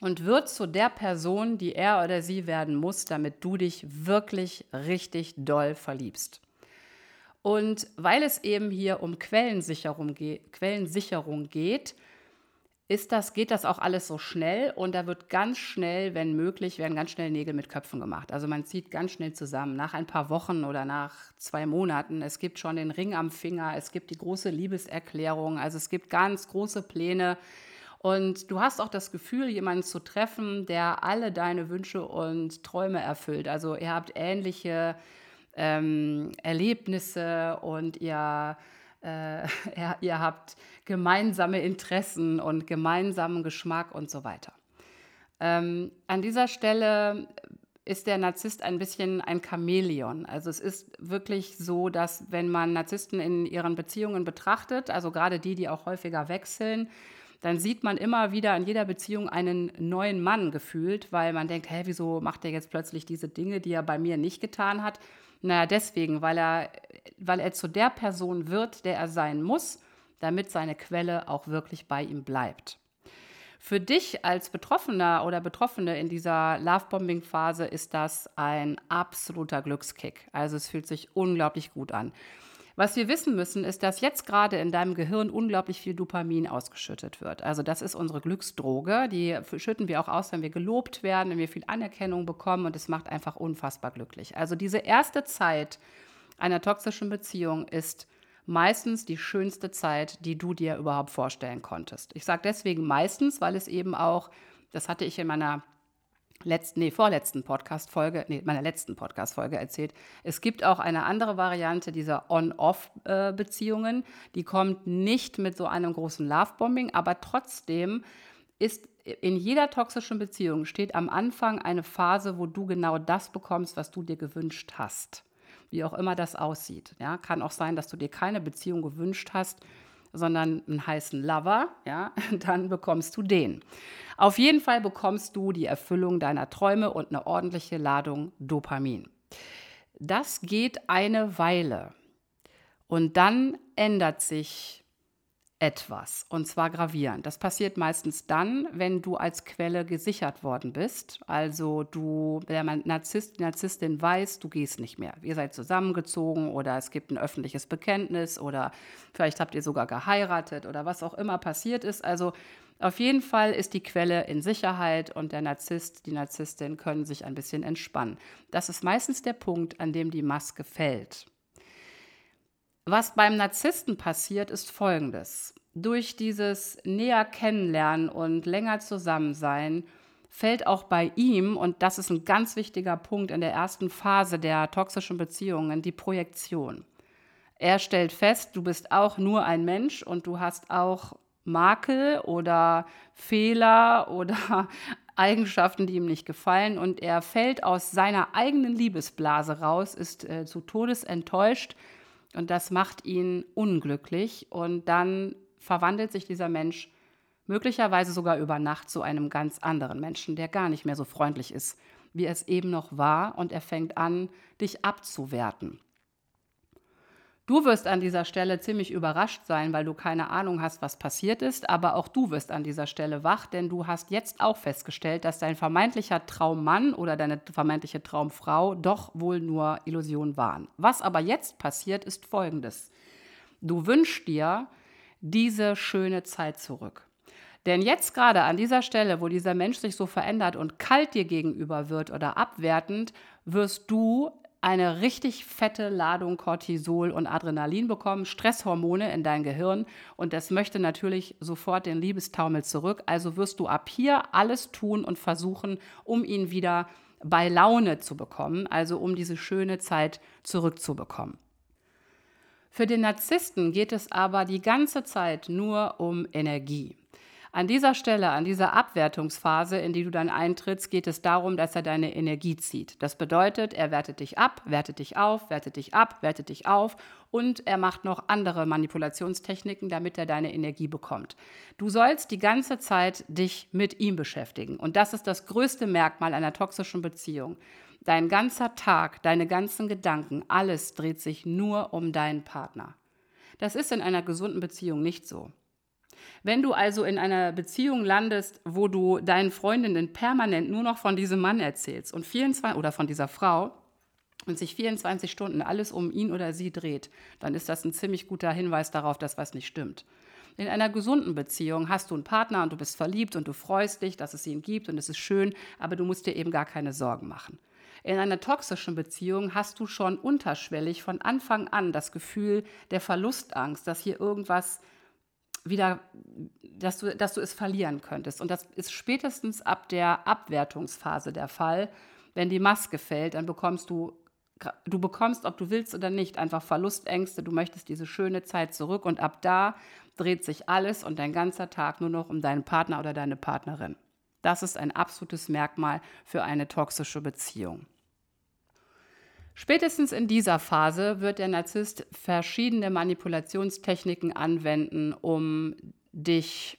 und wird zu der Person, die er oder sie werden muss, damit du dich wirklich richtig doll verliebst. Und weil es eben hier um Quellensicherung, ge Quellensicherung geht, ist das, geht das auch alles so schnell und da wird ganz schnell, wenn möglich, werden ganz schnell Nägel mit Köpfen gemacht. Also man zieht ganz schnell zusammen, nach ein paar Wochen oder nach zwei Monaten. Es gibt schon den Ring am Finger, es gibt die große Liebeserklärung, also es gibt ganz große Pläne. Und du hast auch das Gefühl, jemanden zu treffen, der alle deine Wünsche und Träume erfüllt. Also ihr habt ähnliche ähm, Erlebnisse und ihr äh, ihr habt gemeinsame Interessen und gemeinsamen Geschmack und so weiter. Ähm, an dieser Stelle ist der Narzisst ein bisschen ein Chamäleon. Also es ist wirklich so, dass wenn man Narzissten in ihren Beziehungen betrachtet, also gerade die, die auch häufiger wechseln, dann sieht man immer wieder in jeder Beziehung einen neuen Mann gefühlt, weil man denkt, hä, wieso macht er jetzt plötzlich diese Dinge, die er bei mir nicht getan hat? Naja, deswegen, weil er, weil er zu der Person wird, der er sein muss, damit seine Quelle auch wirklich bei ihm bleibt. Für dich als Betroffener oder Betroffene in dieser Lovebombing-Phase ist das ein absoluter Glückskick. Also es fühlt sich unglaublich gut an. Was wir wissen müssen, ist, dass jetzt gerade in deinem Gehirn unglaublich viel Dopamin ausgeschüttet wird. Also das ist unsere Glücksdroge. Die schütten wir auch aus, wenn wir gelobt werden, wenn wir viel Anerkennung bekommen und es macht einfach unfassbar glücklich. Also diese erste Zeit einer toxischen Beziehung ist meistens die schönste Zeit, die du dir überhaupt vorstellen konntest. Ich sage deswegen meistens, weil es eben auch, das hatte ich in meiner letzten, nee, vorletzten Podcast-Folge, nee, meiner letzten Podcast-Folge erzählt. Es gibt auch eine andere Variante dieser On-Off-Beziehungen. Die kommt nicht mit so einem großen Love-Bombing, aber trotzdem ist in jeder toxischen Beziehung steht am Anfang eine Phase, wo du genau das bekommst, was du dir gewünscht hast. Wie auch immer das aussieht. Ja, kann auch sein, dass du dir keine Beziehung gewünscht hast, sondern einen heißen Lover, ja, dann bekommst du den. Auf jeden Fall bekommst du die Erfüllung deiner Träume und eine ordentliche Ladung Dopamin. Das geht eine Weile und dann ändert sich etwas und zwar gravierend. Das passiert meistens dann, wenn du als Quelle gesichert worden bist. Also du, der Narzisst, die Narzisstin weiß, du gehst nicht mehr. Ihr seid zusammengezogen oder es gibt ein öffentliches Bekenntnis oder vielleicht habt ihr sogar geheiratet oder was auch immer passiert ist. Also auf jeden Fall ist die Quelle in Sicherheit und der Narzisst, die Narzisstin können sich ein bisschen entspannen. Das ist meistens der Punkt, an dem die Maske fällt. Was beim Narzissten passiert, ist folgendes. Durch dieses näher kennenlernen und länger Zusammensein fällt auch bei ihm, und das ist ein ganz wichtiger Punkt in der ersten Phase der toxischen Beziehungen, die Projektion. Er stellt fest, du bist auch nur ein Mensch und du hast auch Makel oder Fehler oder Eigenschaften, die ihm nicht gefallen. Und er fällt aus seiner eigenen Liebesblase raus, ist äh, zu Todes enttäuscht und das macht ihn unglücklich und dann verwandelt sich dieser Mensch Möglicherweise sogar über Nacht zu einem ganz anderen Menschen, der gar nicht mehr so freundlich ist, wie es eben noch war, und er fängt an, dich abzuwerten. Du wirst an dieser Stelle ziemlich überrascht sein, weil du keine Ahnung hast, was passiert ist, aber auch du wirst an dieser Stelle wach, denn du hast jetzt auch festgestellt, dass dein vermeintlicher Traummann oder deine vermeintliche Traumfrau doch wohl nur Illusionen waren. Was aber jetzt passiert, ist folgendes. Du wünschst dir diese schöne Zeit zurück. Denn jetzt gerade an dieser Stelle, wo dieser Mensch sich so verändert und kalt dir gegenüber wird oder abwertend, wirst du eine richtig fette Ladung Cortisol und Adrenalin bekommen, Stresshormone in dein Gehirn und das möchte natürlich sofort den Liebestaumel zurück. Also wirst du ab hier alles tun und versuchen, um ihn wieder bei Laune zu bekommen, also um diese schöne Zeit zurückzubekommen. Für den Narzissten geht es aber die ganze Zeit nur um Energie. An dieser Stelle, an dieser Abwertungsphase, in die du dann eintrittst, geht es darum, dass er deine Energie zieht. Das bedeutet, er wertet dich ab, wertet dich auf, wertet dich ab, wertet dich auf und er macht noch andere Manipulationstechniken, damit er deine Energie bekommt. Du sollst die ganze Zeit dich mit ihm beschäftigen und das ist das größte Merkmal einer toxischen Beziehung. Dein ganzer Tag, deine ganzen Gedanken, alles dreht sich nur um deinen Partner. Das ist in einer gesunden Beziehung nicht so. Wenn du also in einer Beziehung landest, wo du deinen Freundinnen permanent nur noch von diesem Mann erzählst und 24 oder von dieser Frau und sich 24 Stunden alles um ihn oder sie dreht, dann ist das ein ziemlich guter Hinweis darauf, dass was nicht stimmt. In einer gesunden Beziehung hast du einen Partner und du bist verliebt und du freust dich, dass es ihn gibt und es ist schön, aber du musst dir eben gar keine Sorgen machen. In einer toxischen Beziehung hast du schon unterschwellig von Anfang an das Gefühl der Verlustangst, dass hier irgendwas wieder, dass du, dass du es verlieren könntest. Und das ist spätestens ab der Abwertungsphase der Fall. Wenn die Maske fällt, dann bekommst du, du bekommst, ob du willst oder nicht, einfach Verlustängste. Du möchtest diese schöne Zeit zurück und ab da dreht sich alles und dein ganzer Tag nur noch um deinen Partner oder deine Partnerin. Das ist ein absolutes Merkmal für eine toxische Beziehung. Spätestens in dieser Phase wird der Narzisst verschiedene Manipulationstechniken anwenden, um dich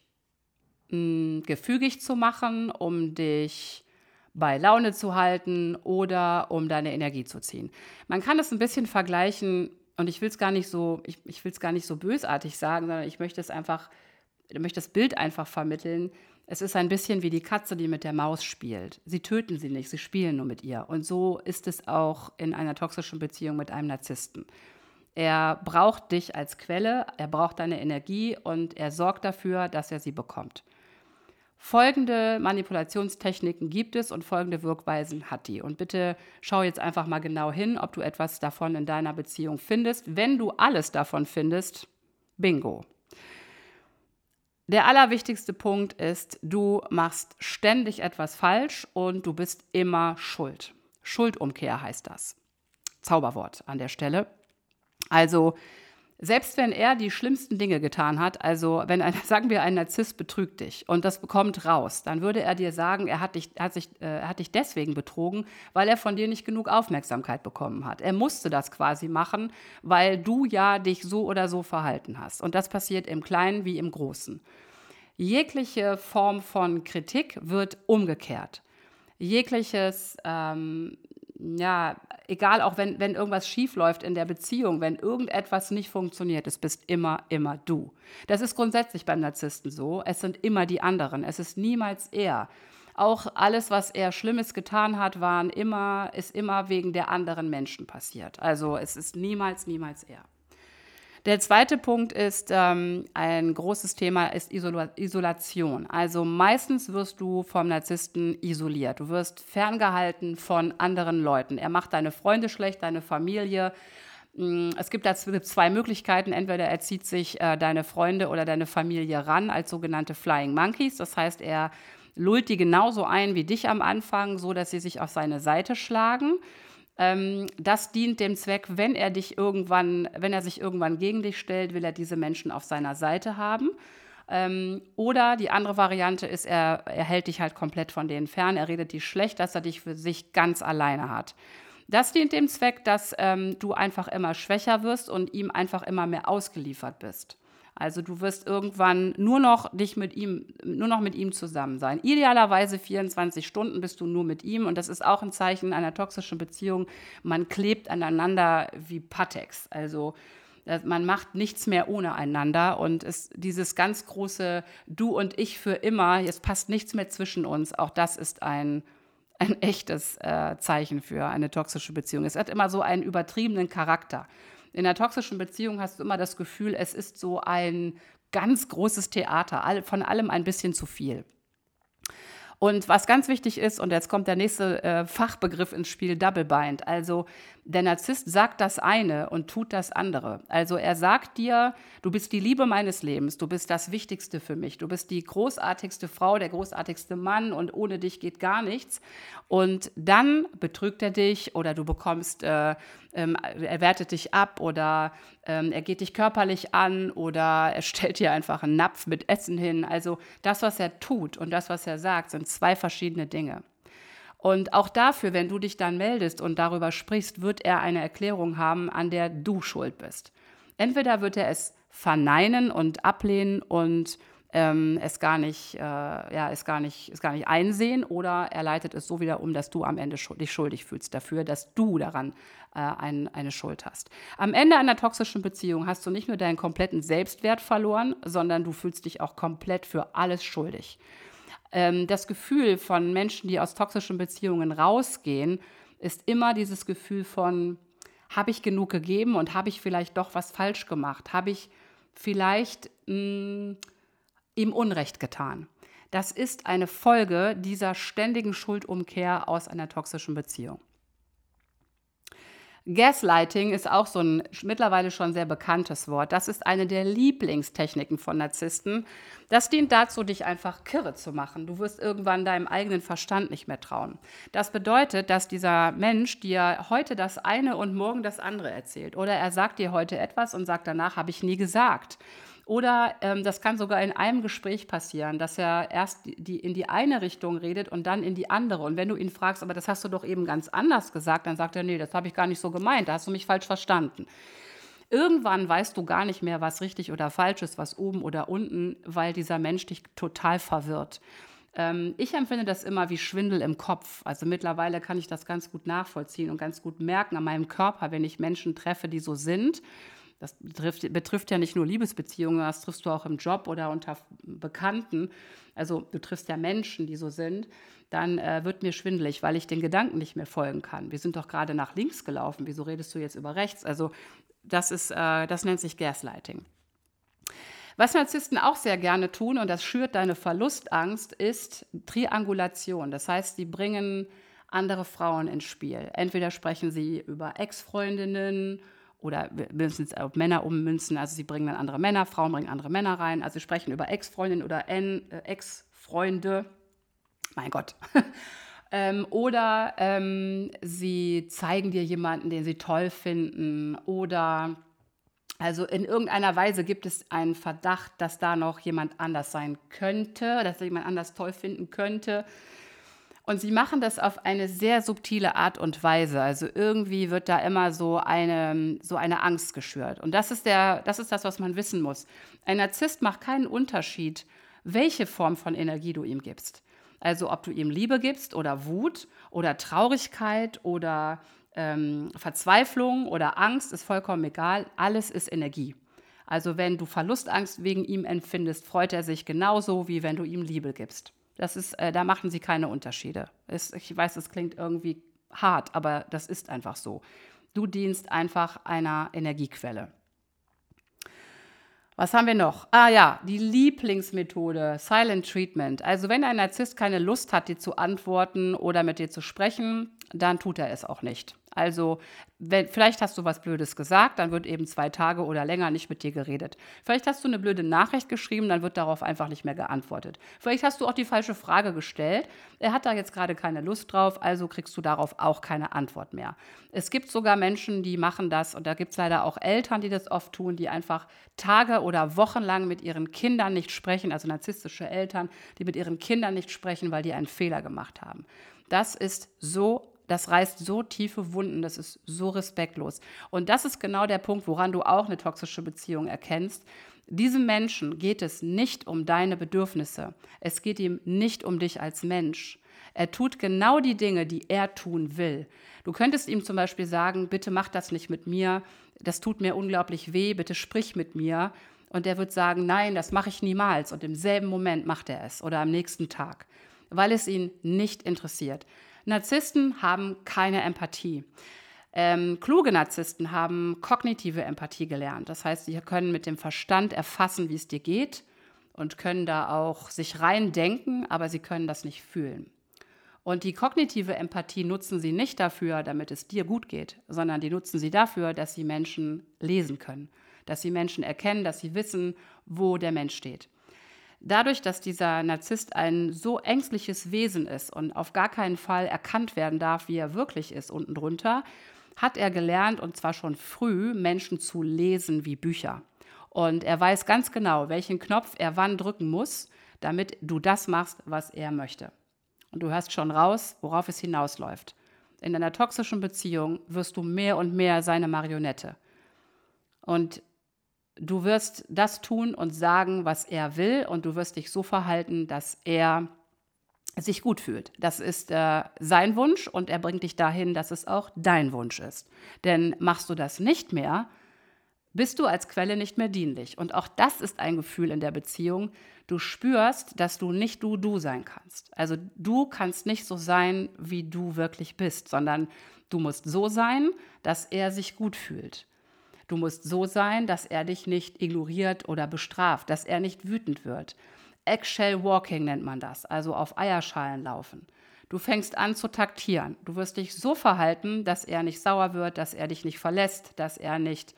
mh, hm, gefügig zu machen, um dich bei Laune zu halten oder um deine Energie zu ziehen. Man kann es ein bisschen vergleichen und ich will es gar nicht so, ich, ich will es gar nicht so bösartig sagen, sondern ich möchte es einfach, ich möchte das Bild einfach vermitteln es ist ein bisschen wie die Katze, die mit der Maus spielt. Sie töten sie nicht, sie spielen nur mit ihr. Und so ist es auch in einer toxischen Beziehung mit einem Narzissten. Er braucht dich als Quelle, er braucht deine Energie und er sorgt dafür, dass er sie bekommt. Folgende Manipulationstechniken gibt es und folgende Wirkweisen hat die. Und bitte schau jetzt einfach mal genau hin, ob du etwas davon in deiner Beziehung findest. Wenn du alles davon findest, bingo. Der allerwichtigste Punkt ist, du machst ständig etwas falsch und du bist immer schuld. Schuldumkehr heißt das. Zauberwort an der Stelle. Also selbst wenn er die schlimmsten Dinge getan hat, also wenn ein, sagen wir, ein Narzisst betrügt dich und das bekommt raus, dann würde er dir sagen, er hat dich, hat sich, äh, hat dich deswegen betrogen, weil er von dir nicht genug Aufmerksamkeit bekommen hat. Er musste das quasi machen, weil du ja dich so oder so verhalten hast. Und das passiert im Kleinen wie im Großen. Jegliche Form von Kritik wird umgekehrt. Jegliches ähm, ja, egal, auch wenn, wenn irgendwas schief läuft in der Beziehung, wenn irgendetwas nicht funktioniert, es bist immer, immer du. Das ist grundsätzlich beim Narzissten so. Es sind immer die anderen. Es ist niemals er. Auch alles, was er Schlimmes getan hat, waren immer, ist immer wegen der anderen Menschen passiert. Also es ist niemals, niemals er. Der zweite Punkt ist, ähm, ein großes Thema ist Isola Isolation. Also meistens wirst du vom Narzissten isoliert. Du wirst ferngehalten von anderen Leuten. Er macht deine Freunde schlecht, deine Familie. Mm, es gibt da zwei Möglichkeiten. Entweder er zieht sich äh, deine Freunde oder deine Familie ran als sogenannte Flying Monkeys. Das heißt, er lullt die genauso ein wie dich am Anfang, so dass sie sich auf seine Seite schlagen. Ähm, das dient dem Zweck, wenn er dich irgendwann, wenn er sich irgendwann gegen dich stellt, will er diese Menschen auf seiner Seite haben. Ähm, oder die andere Variante ist, er, er hält dich halt komplett von denen fern, er redet dich schlecht, dass er dich für sich ganz alleine hat. Das dient dem Zweck, dass ähm, du einfach immer schwächer wirst und ihm einfach immer mehr ausgeliefert bist. Also du wirst irgendwann nur noch dich mit ihm, nur noch mit ihm zusammen sein. Idealerweise 24 Stunden bist du nur mit ihm und das ist auch ein Zeichen einer toxischen Beziehung. Man klebt aneinander wie Patex. Also man macht nichts mehr ohne einander und es, dieses ganz große Du und ich für immer, es passt nichts mehr zwischen uns, auch das ist ein, ein echtes äh, Zeichen für eine toxische Beziehung. Es hat immer so einen übertriebenen Charakter. In einer toxischen Beziehung hast du immer das Gefühl, es ist so ein ganz großes Theater, von allem ein bisschen zu viel. Und was ganz wichtig ist, und jetzt kommt der nächste äh, Fachbegriff ins Spiel, Double Bind. Also der Narzisst sagt das eine und tut das andere. Also er sagt dir, du bist die Liebe meines Lebens, du bist das Wichtigste für mich, du bist die großartigste Frau, der großartigste Mann und ohne dich geht gar nichts. Und dann betrügt er dich oder du bekommst, äh, ähm, er wertet dich ab oder ähm, er geht dich körperlich an oder er stellt dir einfach einen Napf mit Essen hin. Also das, was er tut und das, was er sagt, sind zwei verschiedene Dinge. Und auch dafür, wenn du dich dann meldest und darüber sprichst, wird er eine Erklärung haben, an der du schuld bist. Entweder wird er es verneinen und ablehnen und ähm, es gar nicht, äh, ja, es gar nicht, es gar nicht einsehen, oder er leitet es so wieder um, dass du am Ende dich schuldig fühlst dafür, dass du daran äh, ein, eine Schuld hast. Am Ende einer toxischen Beziehung hast du nicht nur deinen kompletten Selbstwert verloren, sondern du fühlst dich auch komplett für alles schuldig ähm, das Gefühl von Menschen, die aus toxischen Beziehungen rausgehen, ist immer dieses Gefühl von, habe ich genug gegeben und habe ich vielleicht doch was falsch gemacht? Habe ich vielleicht mh, hm, ihm Unrecht getan? Das ist eine Folge dieser ständigen Schuldumkehr aus einer toxischen Beziehung. Gaslighting ist auch so ein mittlerweile schon sehr bekanntes Wort. Das ist eine der Lieblingstechniken von Narzissten. Das dient dazu, dich einfach kirre zu machen. Du wirst irgendwann deinem eigenen Verstand nicht mehr trauen. Das bedeutet, dass dieser Mensch dir heute das eine und morgen das andere erzählt. Oder er sagt dir heute etwas und sagt danach, habe ich nie gesagt. Oder ähm, das kann sogar in einem Gespräch passieren, dass er erst die, in die eine Richtung redet und dann in die andere. Und wenn du ihn fragst, aber das hast du doch eben ganz anders gesagt, dann sagt er, nee, das habe ich gar nicht so gemeint, da hast du mich falsch verstanden. Irgendwann weißt du gar nicht mehr, was richtig oder falsch ist, was oben oder unten, weil dieser Mensch dich total verwirrt. Ähm, ich empfinde das immer wie Schwindel im Kopf. Also mittlerweile kann ich das ganz gut nachvollziehen und ganz gut merken an meinem Körper, wenn ich Menschen treffe, die so sind das betrifft, betrifft ja nicht nur Liebesbeziehungen, das triffst du auch im Job oder unter Bekannten. Also du triffst ja Menschen, die so sind. Dann äh, wird mir schwindelig, weil ich den Gedanken nicht mehr folgen kann. Wir sind doch gerade nach links gelaufen. Wieso redest du jetzt über rechts? Also das ist, äh, das nennt sich Gaslighting. Was Narzissten auch sehr gerne tun, und das schürt deine Verlustangst, ist Triangulation. Das heißt, sie bringen andere Frauen ins Spiel. Entweder sprechen sie über Ex-Freundinnen oder wir müssen es auf Männer ummünzen, also sie bringen dann andere Männer, Frauen bringen andere Männer rein, also sie sprechen über Ex-Freundin oder äh, Ex-Freunde, mein Gott. ähm, oder ähm, sie zeigen dir jemanden, den sie toll finden oder also in irgendeiner Weise gibt es einen Verdacht, dass da noch jemand anders sein könnte, dass jemand anders toll finden könnte. Und sie machen das auf eine sehr subtile Art und Weise. Also irgendwie wird da immer so eine, so eine Angst geschürt. Und das ist, der, das ist das, was man wissen muss. Ein Narzisst macht keinen Unterschied, welche Form von Energie du ihm gibst. Also ob du ihm Liebe gibst oder Wut oder Traurigkeit oder ähm, Verzweiflung oder Angst, ist vollkommen egal. Alles ist Energie. Also wenn du Verlustangst wegen ihm empfindest, freut er sich genauso, wie wenn du ihm Liebe gibst. Das ist, äh, da machen sie keine Unterschiede. Es, ich weiß, es klingt irgendwie hart, aber das ist einfach so. Du dienst einfach einer Energiequelle. Was haben wir noch? Ah ja, die Lieblingsmethode, Silent Treatment. Also wenn ein Narzisst keine Lust hat, dir zu antworten oder mit dir zu sprechen, dann tut er es auch nicht. Also wenn, vielleicht hast du was Blödes gesagt, dann wird eben zwei Tage oder länger nicht mit dir geredet. Vielleicht hast du eine blöde Nachricht geschrieben, dann wird darauf einfach nicht mehr geantwortet. Vielleicht hast du auch die falsche Frage gestellt. Er hat da jetzt gerade keine Lust drauf, also kriegst du darauf auch keine Antwort mehr. Es gibt sogar Menschen, die machen das und da gibt es leider auch Eltern, die das oft tun, die einfach Tage oder Wochen lang mit ihren Kindern nicht sprechen, also narzisstische Eltern, die mit ihren Kindern nicht sprechen, weil die einen Fehler gemacht haben. Das ist so das reißt so tiefe Wunden, das ist so respektlos. Und das ist genau der Punkt, woran du auch eine toxische Beziehung erkennst. Diesem Menschen geht es nicht um deine Bedürfnisse. Es geht ihm nicht um dich als Mensch. Er tut genau die Dinge, die er tun will. Du könntest ihm zum Beispiel sagen, bitte mach das nicht mit mir, das tut mir unglaublich weh, bitte sprich mit mir. Und er wird sagen, nein, das mache ich niemals. Und im selben Moment macht er es oder am nächsten Tag, weil es ihn nicht interessiert. Narzissten haben keine Empathie. Ähm, kluge Narzissten haben kognitive Empathie gelernt. Das heißt, sie können mit dem Verstand erfassen, wie es dir geht und können da auch sich reindenken, aber sie können das nicht fühlen. Und die kognitive Empathie nutzen sie nicht dafür, damit es dir gut geht, sondern die nutzen sie dafür, dass sie Menschen lesen können, dass sie Menschen erkennen, dass sie wissen, wo der Mensch steht. Dadurch, dass dieser Narzisst ein so ängstliches Wesen ist und auf gar keinen Fall erkannt werden darf, wie er wirklich ist unten drunter, hat er gelernt, und zwar schon früh, Menschen zu lesen wie Bücher. Und er weiß ganz genau, welchen Knopf er wann drücken muss, damit du das machst, was er möchte. Und du hörst schon raus, worauf es hinausläuft. In einer toxischen Beziehung wirst du mehr und mehr seine Marionette. Und du wirst das tun und sagen, was er will, und du wirst dich so verhalten, dass er sich gut fühlt. Das ist äh, sein Wunsch und er bringt dich dahin, dass es auch dein Wunsch ist. Denn machst du das nicht mehr, bist du als Quelle nicht mehr dienlich. Und auch das ist ein Gefühl in der Beziehung. Du spürst, dass du nicht du du sein kannst. Also du kannst nicht so sein, wie du wirklich bist, sondern du musst so sein, dass er sich gut fühlt. Du musst so sein, dass er dich nicht ignoriert oder bestraft, dass er nicht wütend wird. Eggshell Walking nennt man das, also auf Eierschalen laufen. Du fängst an zu taktieren. Du wirst dich so verhalten, dass er nicht sauer wird, dass er dich nicht verlässt, dass er nicht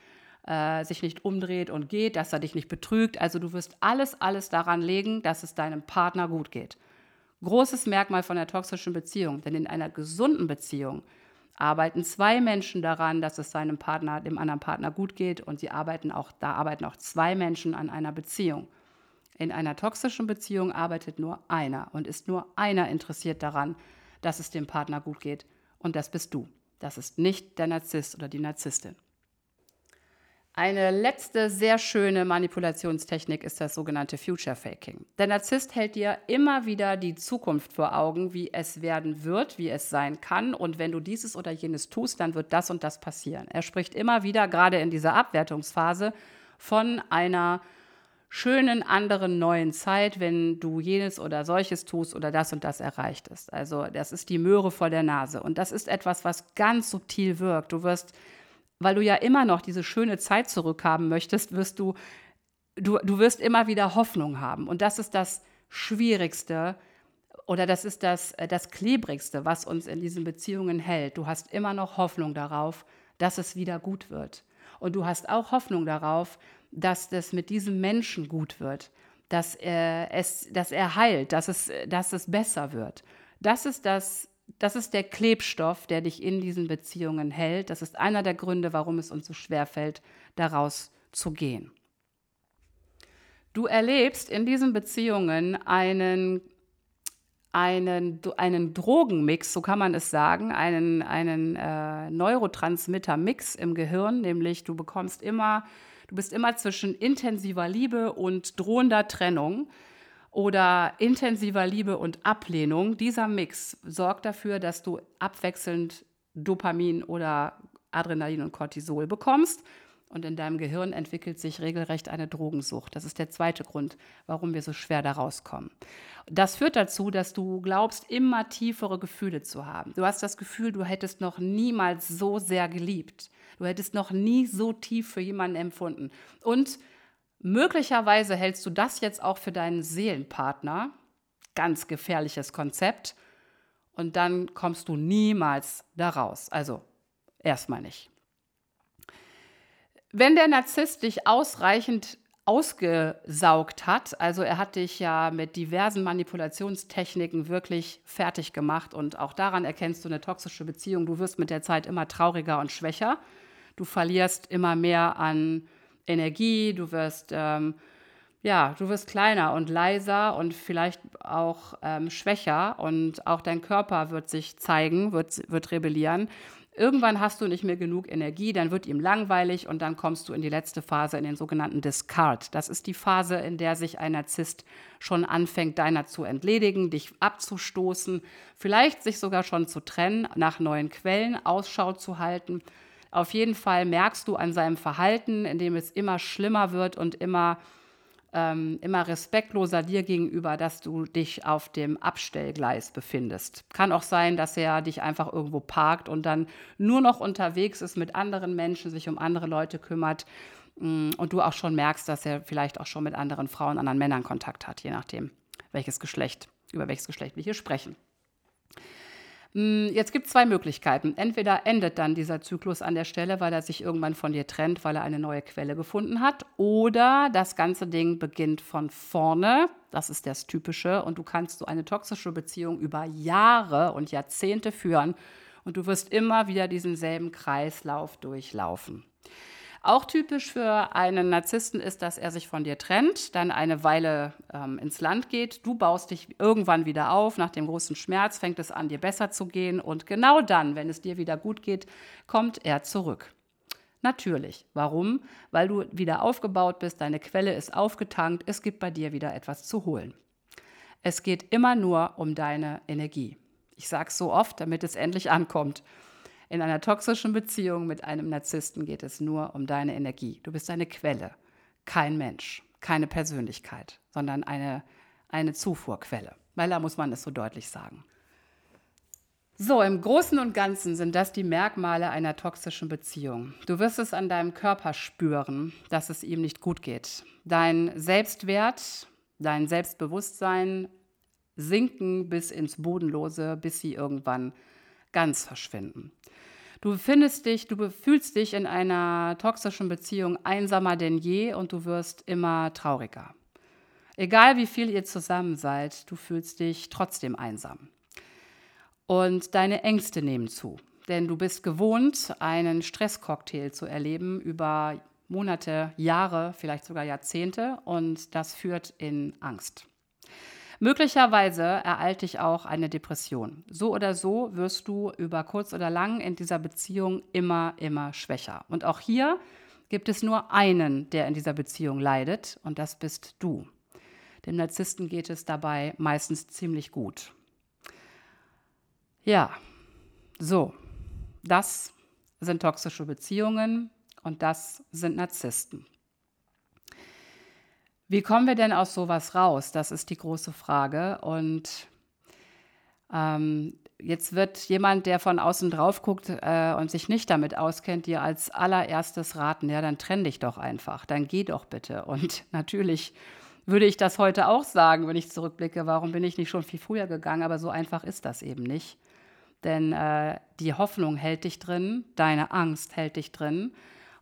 äh, sich nicht umdreht und geht, dass er dich nicht betrügt. Also du wirst alles, alles daran legen, dass es deinem Partner gut geht. Großes Merkmal von der toxischen Beziehung, denn in einer gesunden Beziehung arbeiten zwei Menschen daran, dass es seinem Partner, dem anderen Partner gut geht und sie arbeiten auch, da arbeiten auch zwei Menschen an einer Beziehung. In einer toxischen Beziehung arbeitet nur einer und ist nur einer interessiert daran, dass es dem Partner gut geht und das bist du. Das ist nicht der Narzisst oder die Narzisstin. Eine letzte sehr schöne Manipulationstechnik ist das sogenannte Future Faking. Der Narzisst hält dir immer wieder die Zukunft vor Augen, wie es werden wird, wie es sein kann. Und wenn du dieses oder jenes tust, dann wird das und das passieren. Er spricht immer wieder, gerade in dieser Abwertungsphase, von einer schönen anderen neuen Zeit, wenn du jenes oder solches tust oder das und das erreicht ist. Also das ist die Möhre vor der Nase. Und das ist etwas, was ganz subtil wirkt. Du wirst weil du ja immer noch diese schöne Zeit zurückhaben möchtest, wirst du, du, du wirst immer wieder Hoffnung haben. Und das ist das Schwierigste oder das ist das, äh, das Klebrigste, was uns in diesen Beziehungen hält. Du hast immer noch Hoffnung darauf, dass es wieder gut wird. Und du hast auch Hoffnung darauf, dass das mit diesem Menschen gut wird, dass er, es, dass er heilt, dass es, dass es besser wird. Das ist das das ist der Klebstoff, der dich in diesen Beziehungen hält. Das ist einer der Gründe, warum es uns so schwer fällt, daraus zu gehen. Du erlebst in diesen Beziehungen einen, einen, einen Drogenmix, so kann man es sagen, einen, einen äh, Neurotransmitter-Mix im Gehirn, nämlich du bekommst immer, du bist immer zwischen intensiver Liebe und drohender Trennung oder intensiver Liebe und Ablehnung, dieser Mix sorgt dafür, dass du abwechselnd Dopamin oder Adrenalin und Cortisol bekommst. Und in deinem Gehirn entwickelt sich regelrecht eine Drogensucht. Das ist der zweite Grund, warum wir so schwer da rauskommen. Das führt dazu, dass du glaubst, immer tiefere Gefühle zu haben. Du hast das Gefühl, du hättest noch niemals so sehr geliebt. Du hättest noch nie so tief für jemanden empfunden. Und Möglicherweise hältst du das jetzt auch für deinen Seelenpartner. Ganz gefährliches Konzept. Und dann kommst du niemals da raus. Also erstmal nicht. Wenn der Narzisst dich ausreichend ausgesaugt hat, also er hat dich ja mit diversen Manipulationstechniken wirklich fertig gemacht und auch daran erkennst du eine toxische Beziehung. Du wirst mit der Zeit immer trauriger und schwächer. Du verlierst immer mehr an Energie, du wirst ähm, ja, du wirst kleiner und leiser und vielleicht auch ähm, schwächer und auch dein Körper wird sich zeigen, wird, wird rebellieren. Irgendwann hast du nicht mehr genug Energie, dann wird ihm langweilig und dann kommst du in die letzte Phase, in den sogenannten Discard. Das ist die Phase, in der sich ein Narzisst schon anfängt, deiner zu entledigen, dich abzustoßen, vielleicht sich sogar schon zu trennen, nach neuen Quellen Ausschau zu halten. Auf jeden Fall merkst du an seinem Verhalten, in dem es immer schlimmer wird und immer ähm, immer respektloser dir gegenüber, dass du dich auf dem Abstellgleis befindest. Kann auch sein, dass er dich einfach irgendwo parkt und dann nur noch unterwegs ist mit anderen Menschen, sich um andere Leute kümmert mm, und du auch schon merkst, dass er vielleicht auch schon mit anderen Frauen, anderen Männern Kontakt hat, je nachdem, welches Geschlecht, über welches Geschlecht wir hier sprechen. Hm, jetzt gibt es zwei Möglichkeiten. Entweder endet dann dieser Zyklus an der Stelle, weil er sich irgendwann von dir trennt, weil er eine neue Quelle gefunden hat, oder das ganze Ding beginnt von vorne. Das ist das Typische. Und du kannst so eine toxische Beziehung über Jahre und Jahrzehnte führen und du wirst immer wieder diesen selben Kreislauf durchlaufen. Auch typisch für einen Narzissten ist, dass er sich von dir trennt, dann eine Weile ähm, ins Land geht. Du baust dich irgendwann wieder auf. Nach dem großen Schmerz fängt es an, dir besser zu gehen. Und genau dann, wenn es dir wieder gut geht, kommt er zurück. Natürlich. Warum? Weil du wieder aufgebaut bist, deine Quelle ist aufgetankt, es gibt bei dir wieder etwas zu holen. Es geht immer nur um deine Energie. Ich sage es so oft, damit es endlich ankommt. In einer toxischen Beziehung mit einem Narzissten geht es nur um deine Energie. Du bist eine Quelle, kein Mensch, keine Persönlichkeit, sondern eine, eine Zufuhrquelle. Weil da muss man es so deutlich sagen. So, im Großen und Ganzen sind das die Merkmale einer toxischen Beziehung. Du wirst es an deinem Körper spüren, dass es ihm nicht gut geht. Dein Selbstwert, dein Selbstbewusstsein sinken bis ins Bodenlose, bis sie irgendwann ganz verschwinden. Du findest dich, du fühlst dich in einer toxischen Beziehung einsamer denn je und du wirst immer trauriger. Egal wie viel ihr zusammen seid, du fühlst dich trotzdem einsam. Und deine Ängste nehmen zu, denn du bist gewohnt, einen Stresscocktail zu erleben über Monate, Jahre, vielleicht sogar Jahrzehnte und das führt in Angst. Möglicherweise ereilt dich auch eine Depression. So oder so wirst du über kurz oder lang in dieser Beziehung immer, immer schwächer. Und auch hier gibt es nur einen, der in dieser Beziehung leidet, und das bist du. Dem Narzissten geht es dabei meistens ziemlich gut. Ja, so, das sind toxische Beziehungen und das sind Narzissten. Wie kommen wir denn aus sowas raus? Das ist die große Frage. Und ähm, jetzt wird jemand, der von außen drauf guckt äh, und sich nicht damit auskennt, dir als allererstes raten, ja, dann trenn dich doch einfach, dann geh doch bitte. Und natürlich würde ich das heute auch sagen, wenn ich zurückblicke, warum bin ich nicht schon viel früher gegangen, aber so einfach ist das eben nicht. Denn äh, die Hoffnung hält dich drin, deine Angst hält dich drin.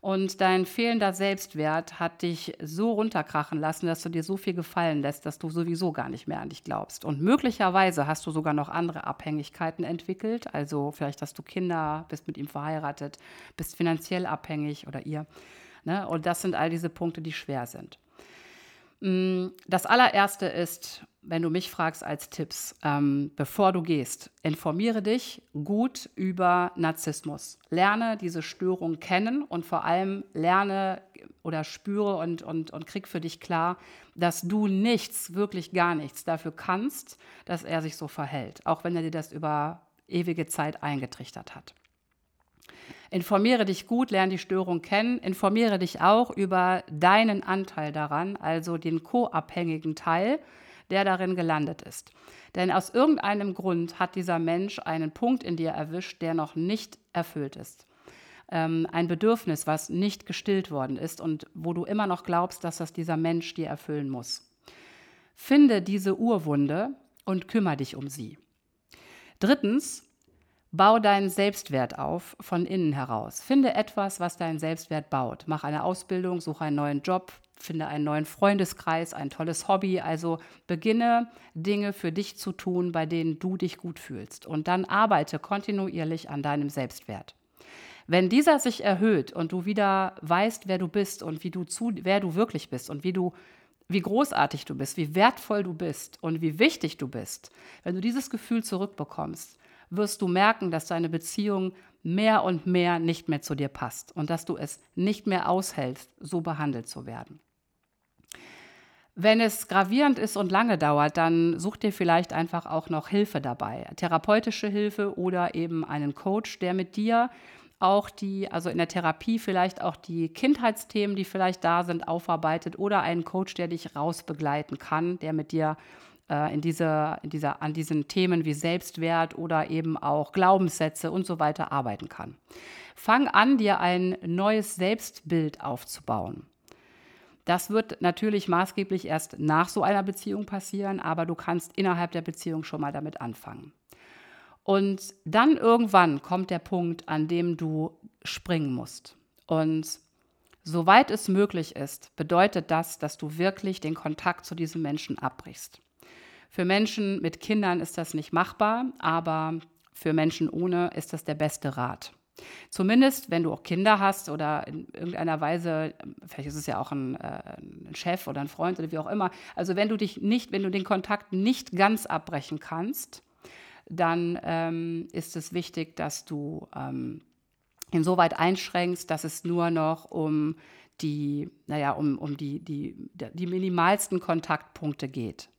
Und dein fehlender Selbstwert hat dich so runterkrachen lassen, dass du dir so viel gefallen lässt, dass du sowieso gar nicht mehr an dich glaubst. Und möglicherweise hast du sogar noch andere Abhängigkeiten entwickelt. Also vielleicht hast du Kinder, bist mit ihm verheiratet, bist finanziell abhängig oder ihr. Ne? Und das sind all diese Punkte, die schwer sind. Mm, das allererste ist, wenn du mich fragst als Tipps, ähm, bevor du gehst, informiere dich gut über Narzissmus. Lerne diese Störung kennen und vor allem lerne oder spüre und, und, und krieg für dich klar, dass du nichts, wirklich gar nichts dafür kannst, dass er sich so verhält, auch wenn er dir das über ewige Zeit eingetrichtert hat. Informiere dich gut, lerne die Störung kennen, informiere dich auch über deinen Anteil daran, also den co-abhängigen Teil, der darin gelandet ist. Denn aus irgendeinem Grund hat dieser Mensch einen Punkt in dir erwischt, der noch nicht erfüllt ist. Ähm, ein Bedürfnis, was nicht gestillt worden ist und wo du immer noch glaubst, dass das dieser Mensch dir erfüllen muss. Finde diese Urwunde und kümmere dich um sie. Drittens, Bau deinen Selbstwert auf von innen heraus. Finde etwas, was deinen Selbstwert baut. Mach eine Ausbildung, suche einen neuen Job, finde einen neuen Freundeskreis, ein tolles Hobby. Also beginne Dinge für dich zu tun, bei denen du dich gut fühlst. Und dann arbeite kontinuierlich an deinem Selbstwert. Wenn dieser sich erhöht und du wieder weißt, wer du bist und wie du zu, wer du wirklich bist und wie du wie großartig du bist, wie wertvoll du bist und wie wichtig du bist, wenn du dieses Gefühl zurückbekommst, wirst du merken, dass deine Beziehung mehr und mehr nicht mehr zu dir passt und dass du es nicht mehr aushältst, so behandelt zu werden. Wenn es gravierend ist und lange dauert, dann such dir vielleicht einfach auch noch Hilfe dabei, therapeutische Hilfe oder eben einen Coach, der mit dir auch die, also in der Therapie vielleicht auch die Kindheitsthemen, die vielleicht da sind, aufarbeitet oder einen Coach, der dich rausbegleiten kann, der mit dir äh, in dieser, in dieser, an diesen Themen wie Selbstwert oder eben auch Glaubenssätze und so weiter arbeiten kann. Fang an, dir ein neues Selbstbild aufzubauen. Das wird natürlich maßgeblich erst nach so einer Beziehung passieren, aber du kannst innerhalb der Beziehung schon mal damit anfangen. Und dann irgendwann kommt der Punkt, an dem du springen musst. Und soweit es möglich ist, bedeutet das, dass du wirklich den Kontakt zu diesem Menschen abbrichst. Für Menschen mit Kindern ist das nicht machbar, aber für Menschen ohne ist das der beste Rat. Zumindest, wenn du auch Kinder hast oder in irgendeiner Weise, vielleicht ist es ja auch ein, äh, ein, Chef oder ein Freund oder wie auch immer. Also wenn du dich nicht, wenn du den Kontakt nicht ganz abbrechen kannst, dann ähm, ist es wichtig, dass du ähm, insoweit einschränkst, dass es nur noch um die, naja, um, um die, die, die minimalsten Kontaktpunkte geht.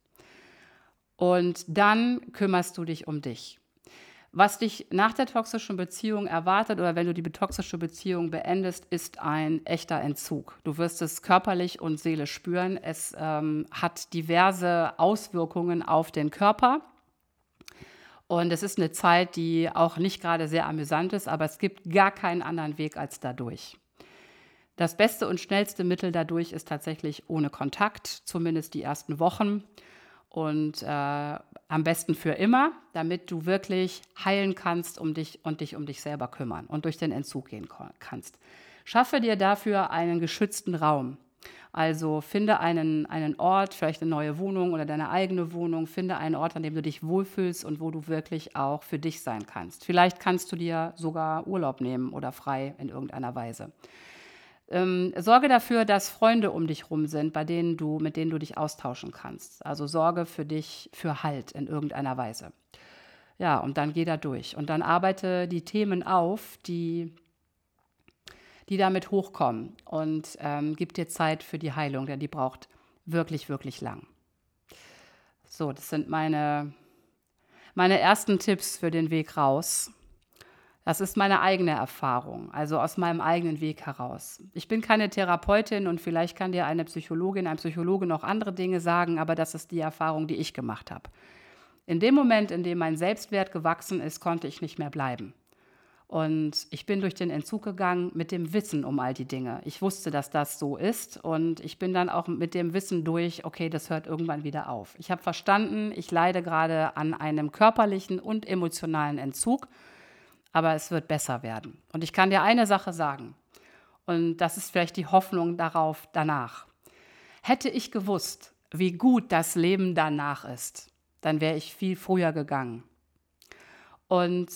Und dann kümmerst du dich um dich. Was dich nach der toxischen Beziehung erwartet oder wenn du die toxische Beziehung beendest, ist ein echter Entzug. Du wirst es körperlich und seelisch spüren. Es ähm, hat diverse Auswirkungen auf den Körper. Und es ist eine Zeit, die auch nicht gerade sehr amüsant ist, aber es gibt gar keinen anderen Weg als dadurch. Das beste und schnellste Mittel dadurch ist tatsächlich ohne Kontakt, zumindest die ersten Wochen. Und äh, am besten für immer, damit du wirklich heilen kannst um dich und dich um dich selber kümmern und durch den Entzug gehen kannst. Schaffe dir dafür einen geschützten Raum. Also finde einen, einen Ort, vielleicht eine neue Wohnung oder deine eigene Wohnung, finde einen Ort, an dem du dich wohlfühlst und wo du wirklich auch für dich sein kannst. Vielleicht kannst du dir sogar Urlaub nehmen oder frei in irgendeiner Weise. Ähm, sorge dafür, dass Freunde um dich rum sind, bei denen du, mit denen du dich austauschen kannst. Also sorge für dich für Halt in irgendeiner Weise. Ja, und dann geh da durch. Und dann arbeite die Themen auf, die die damit hochkommen und ähm, gib dir Zeit für die Heilung, denn die braucht wirklich, wirklich lang. So, das sind meine, meine ersten Tipps für den Weg raus. Das ist meine eigene Erfahrung, also aus meinem eigenen Weg heraus. Ich bin keine Therapeutin und vielleicht kann dir eine Psychologin, ein Psychologe noch andere Dinge sagen, aber das ist die Erfahrung, die ich gemacht habe. In dem Moment, in dem mein Selbstwert gewachsen ist, konnte ich nicht mehr bleiben. Und ich bin durch den Entzug gegangen mit dem Wissen um all die Dinge. Ich wusste, dass das so ist und ich bin dann auch mit dem Wissen durch, okay, das hört irgendwann wieder auf. Ich habe verstanden, ich leide gerade an einem körperlichen und emotionalen Entzug, aber es wird besser werden. Und ich kann dir eine Sache sagen und das ist vielleicht die Hoffnung darauf danach. Hätte ich gewusst, wie gut das Leben danach ist, dann wäre ich viel früher gegangen. Und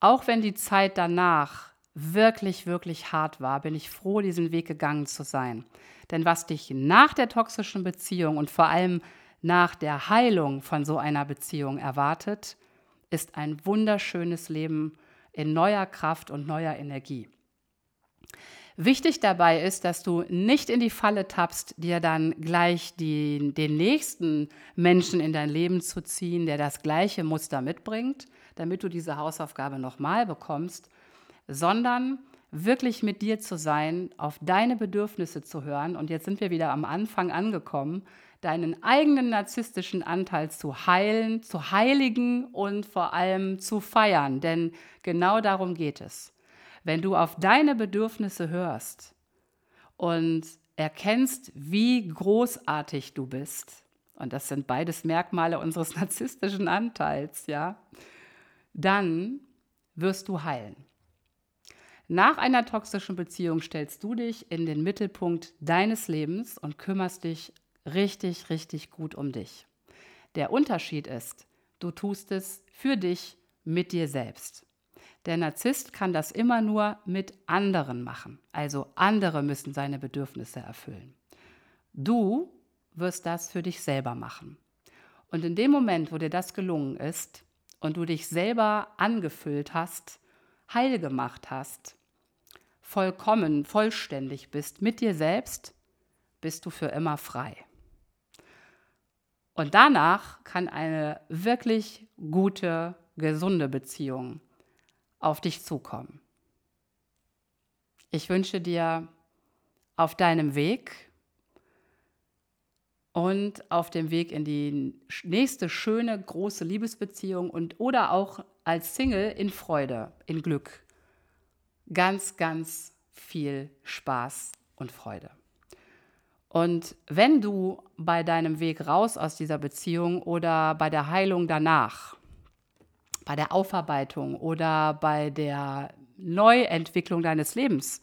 auch wenn die Zeit danach wirklich, wirklich hart war, bin ich froh, diesen Weg gegangen zu sein. Denn was dich nach der toxischen Beziehung und vor allem nach der Heilung von so einer Beziehung erwartet, ist ein wunderschönes Leben in neuer Kraft und neuer Energie. Wichtig dabei ist, dass du nicht in die Falle tappst, dir dann gleich die, den nächsten Menschen in dein Leben zu ziehen, der das gleiche Muster mitbringt, damit du diese Hausaufgabe nochmal bekommst, sondern wirklich mit dir zu sein, auf deine Bedürfnisse zu hören. Und jetzt sind wir wieder am Anfang angekommen, deinen eigenen narzisstischen Anteil zu heilen, zu heiligen und vor allem zu feiern. Denn genau darum geht es wenn du auf deine Bedürfnisse hörst und erkennst, wie großartig du bist, und das sind beides Merkmale unseres narzisstischen Anteils, ja, dann wirst du heilen. Nach einer toxischen Beziehung stellst du dich in den Mittelpunkt deines Lebens und kümmerst dich richtig, richtig gut um dich. Der Unterschied ist, du tust es für dich mit dir selbst. Der Narzisst kann das immer nur mit anderen machen. Also andere müssen seine Bedürfnisse erfüllen. Du wirst das für dich selber machen. Und in dem Moment, wo dir das gelungen ist und du dich selber angefüllt hast, heil gemacht hast, vollkommen, vollständig bist mit dir selbst, bist du für immer frei. Und danach kann eine wirklich gute, gesunde Beziehung auf dich zukommen. Ich wünsche dir auf deinem Weg und auf dem Weg in die nächste schöne, große Liebesbeziehung und oder auch als Single in Freude, in Glück. Ganz, ganz viel Spaß und Freude. Und wenn du bei deinem Weg raus aus dieser Beziehung oder bei der Heilung danach, bei der Aufarbeitung oder bei der Neuentwicklung deines Lebens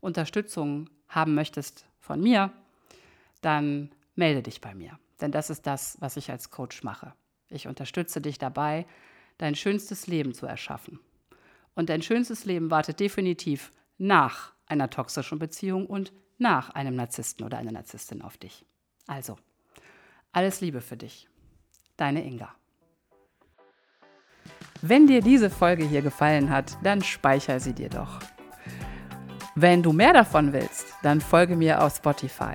Unterstützung haben möchtest von mir, dann melde dich bei mir. Denn das ist das, was ich als Coach mache. Ich unterstütze dich dabei, dein schönstes Leben zu erschaffen. Und dein schönstes Leben wartet definitiv nach einer toxischen Beziehung und nach einem Narzissten oder einer Narzisstin auf dich. Also, alles Liebe für dich. Deine Inga. Wenn dir diese Folge hier gefallen hat, dann speicher sie dir doch. Wenn du mehr davon willst, dann folge mir auf Spotify.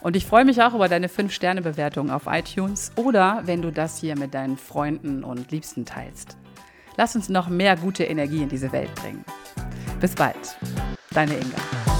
Und ich freue mich auch über deine 5-Sterne-Bewertung auf iTunes oder wenn du das hier mit deinen Freunden und Liebsten teilst. Lass uns noch mehr gute Energie in diese Welt bringen. Bis bald, deine Inga.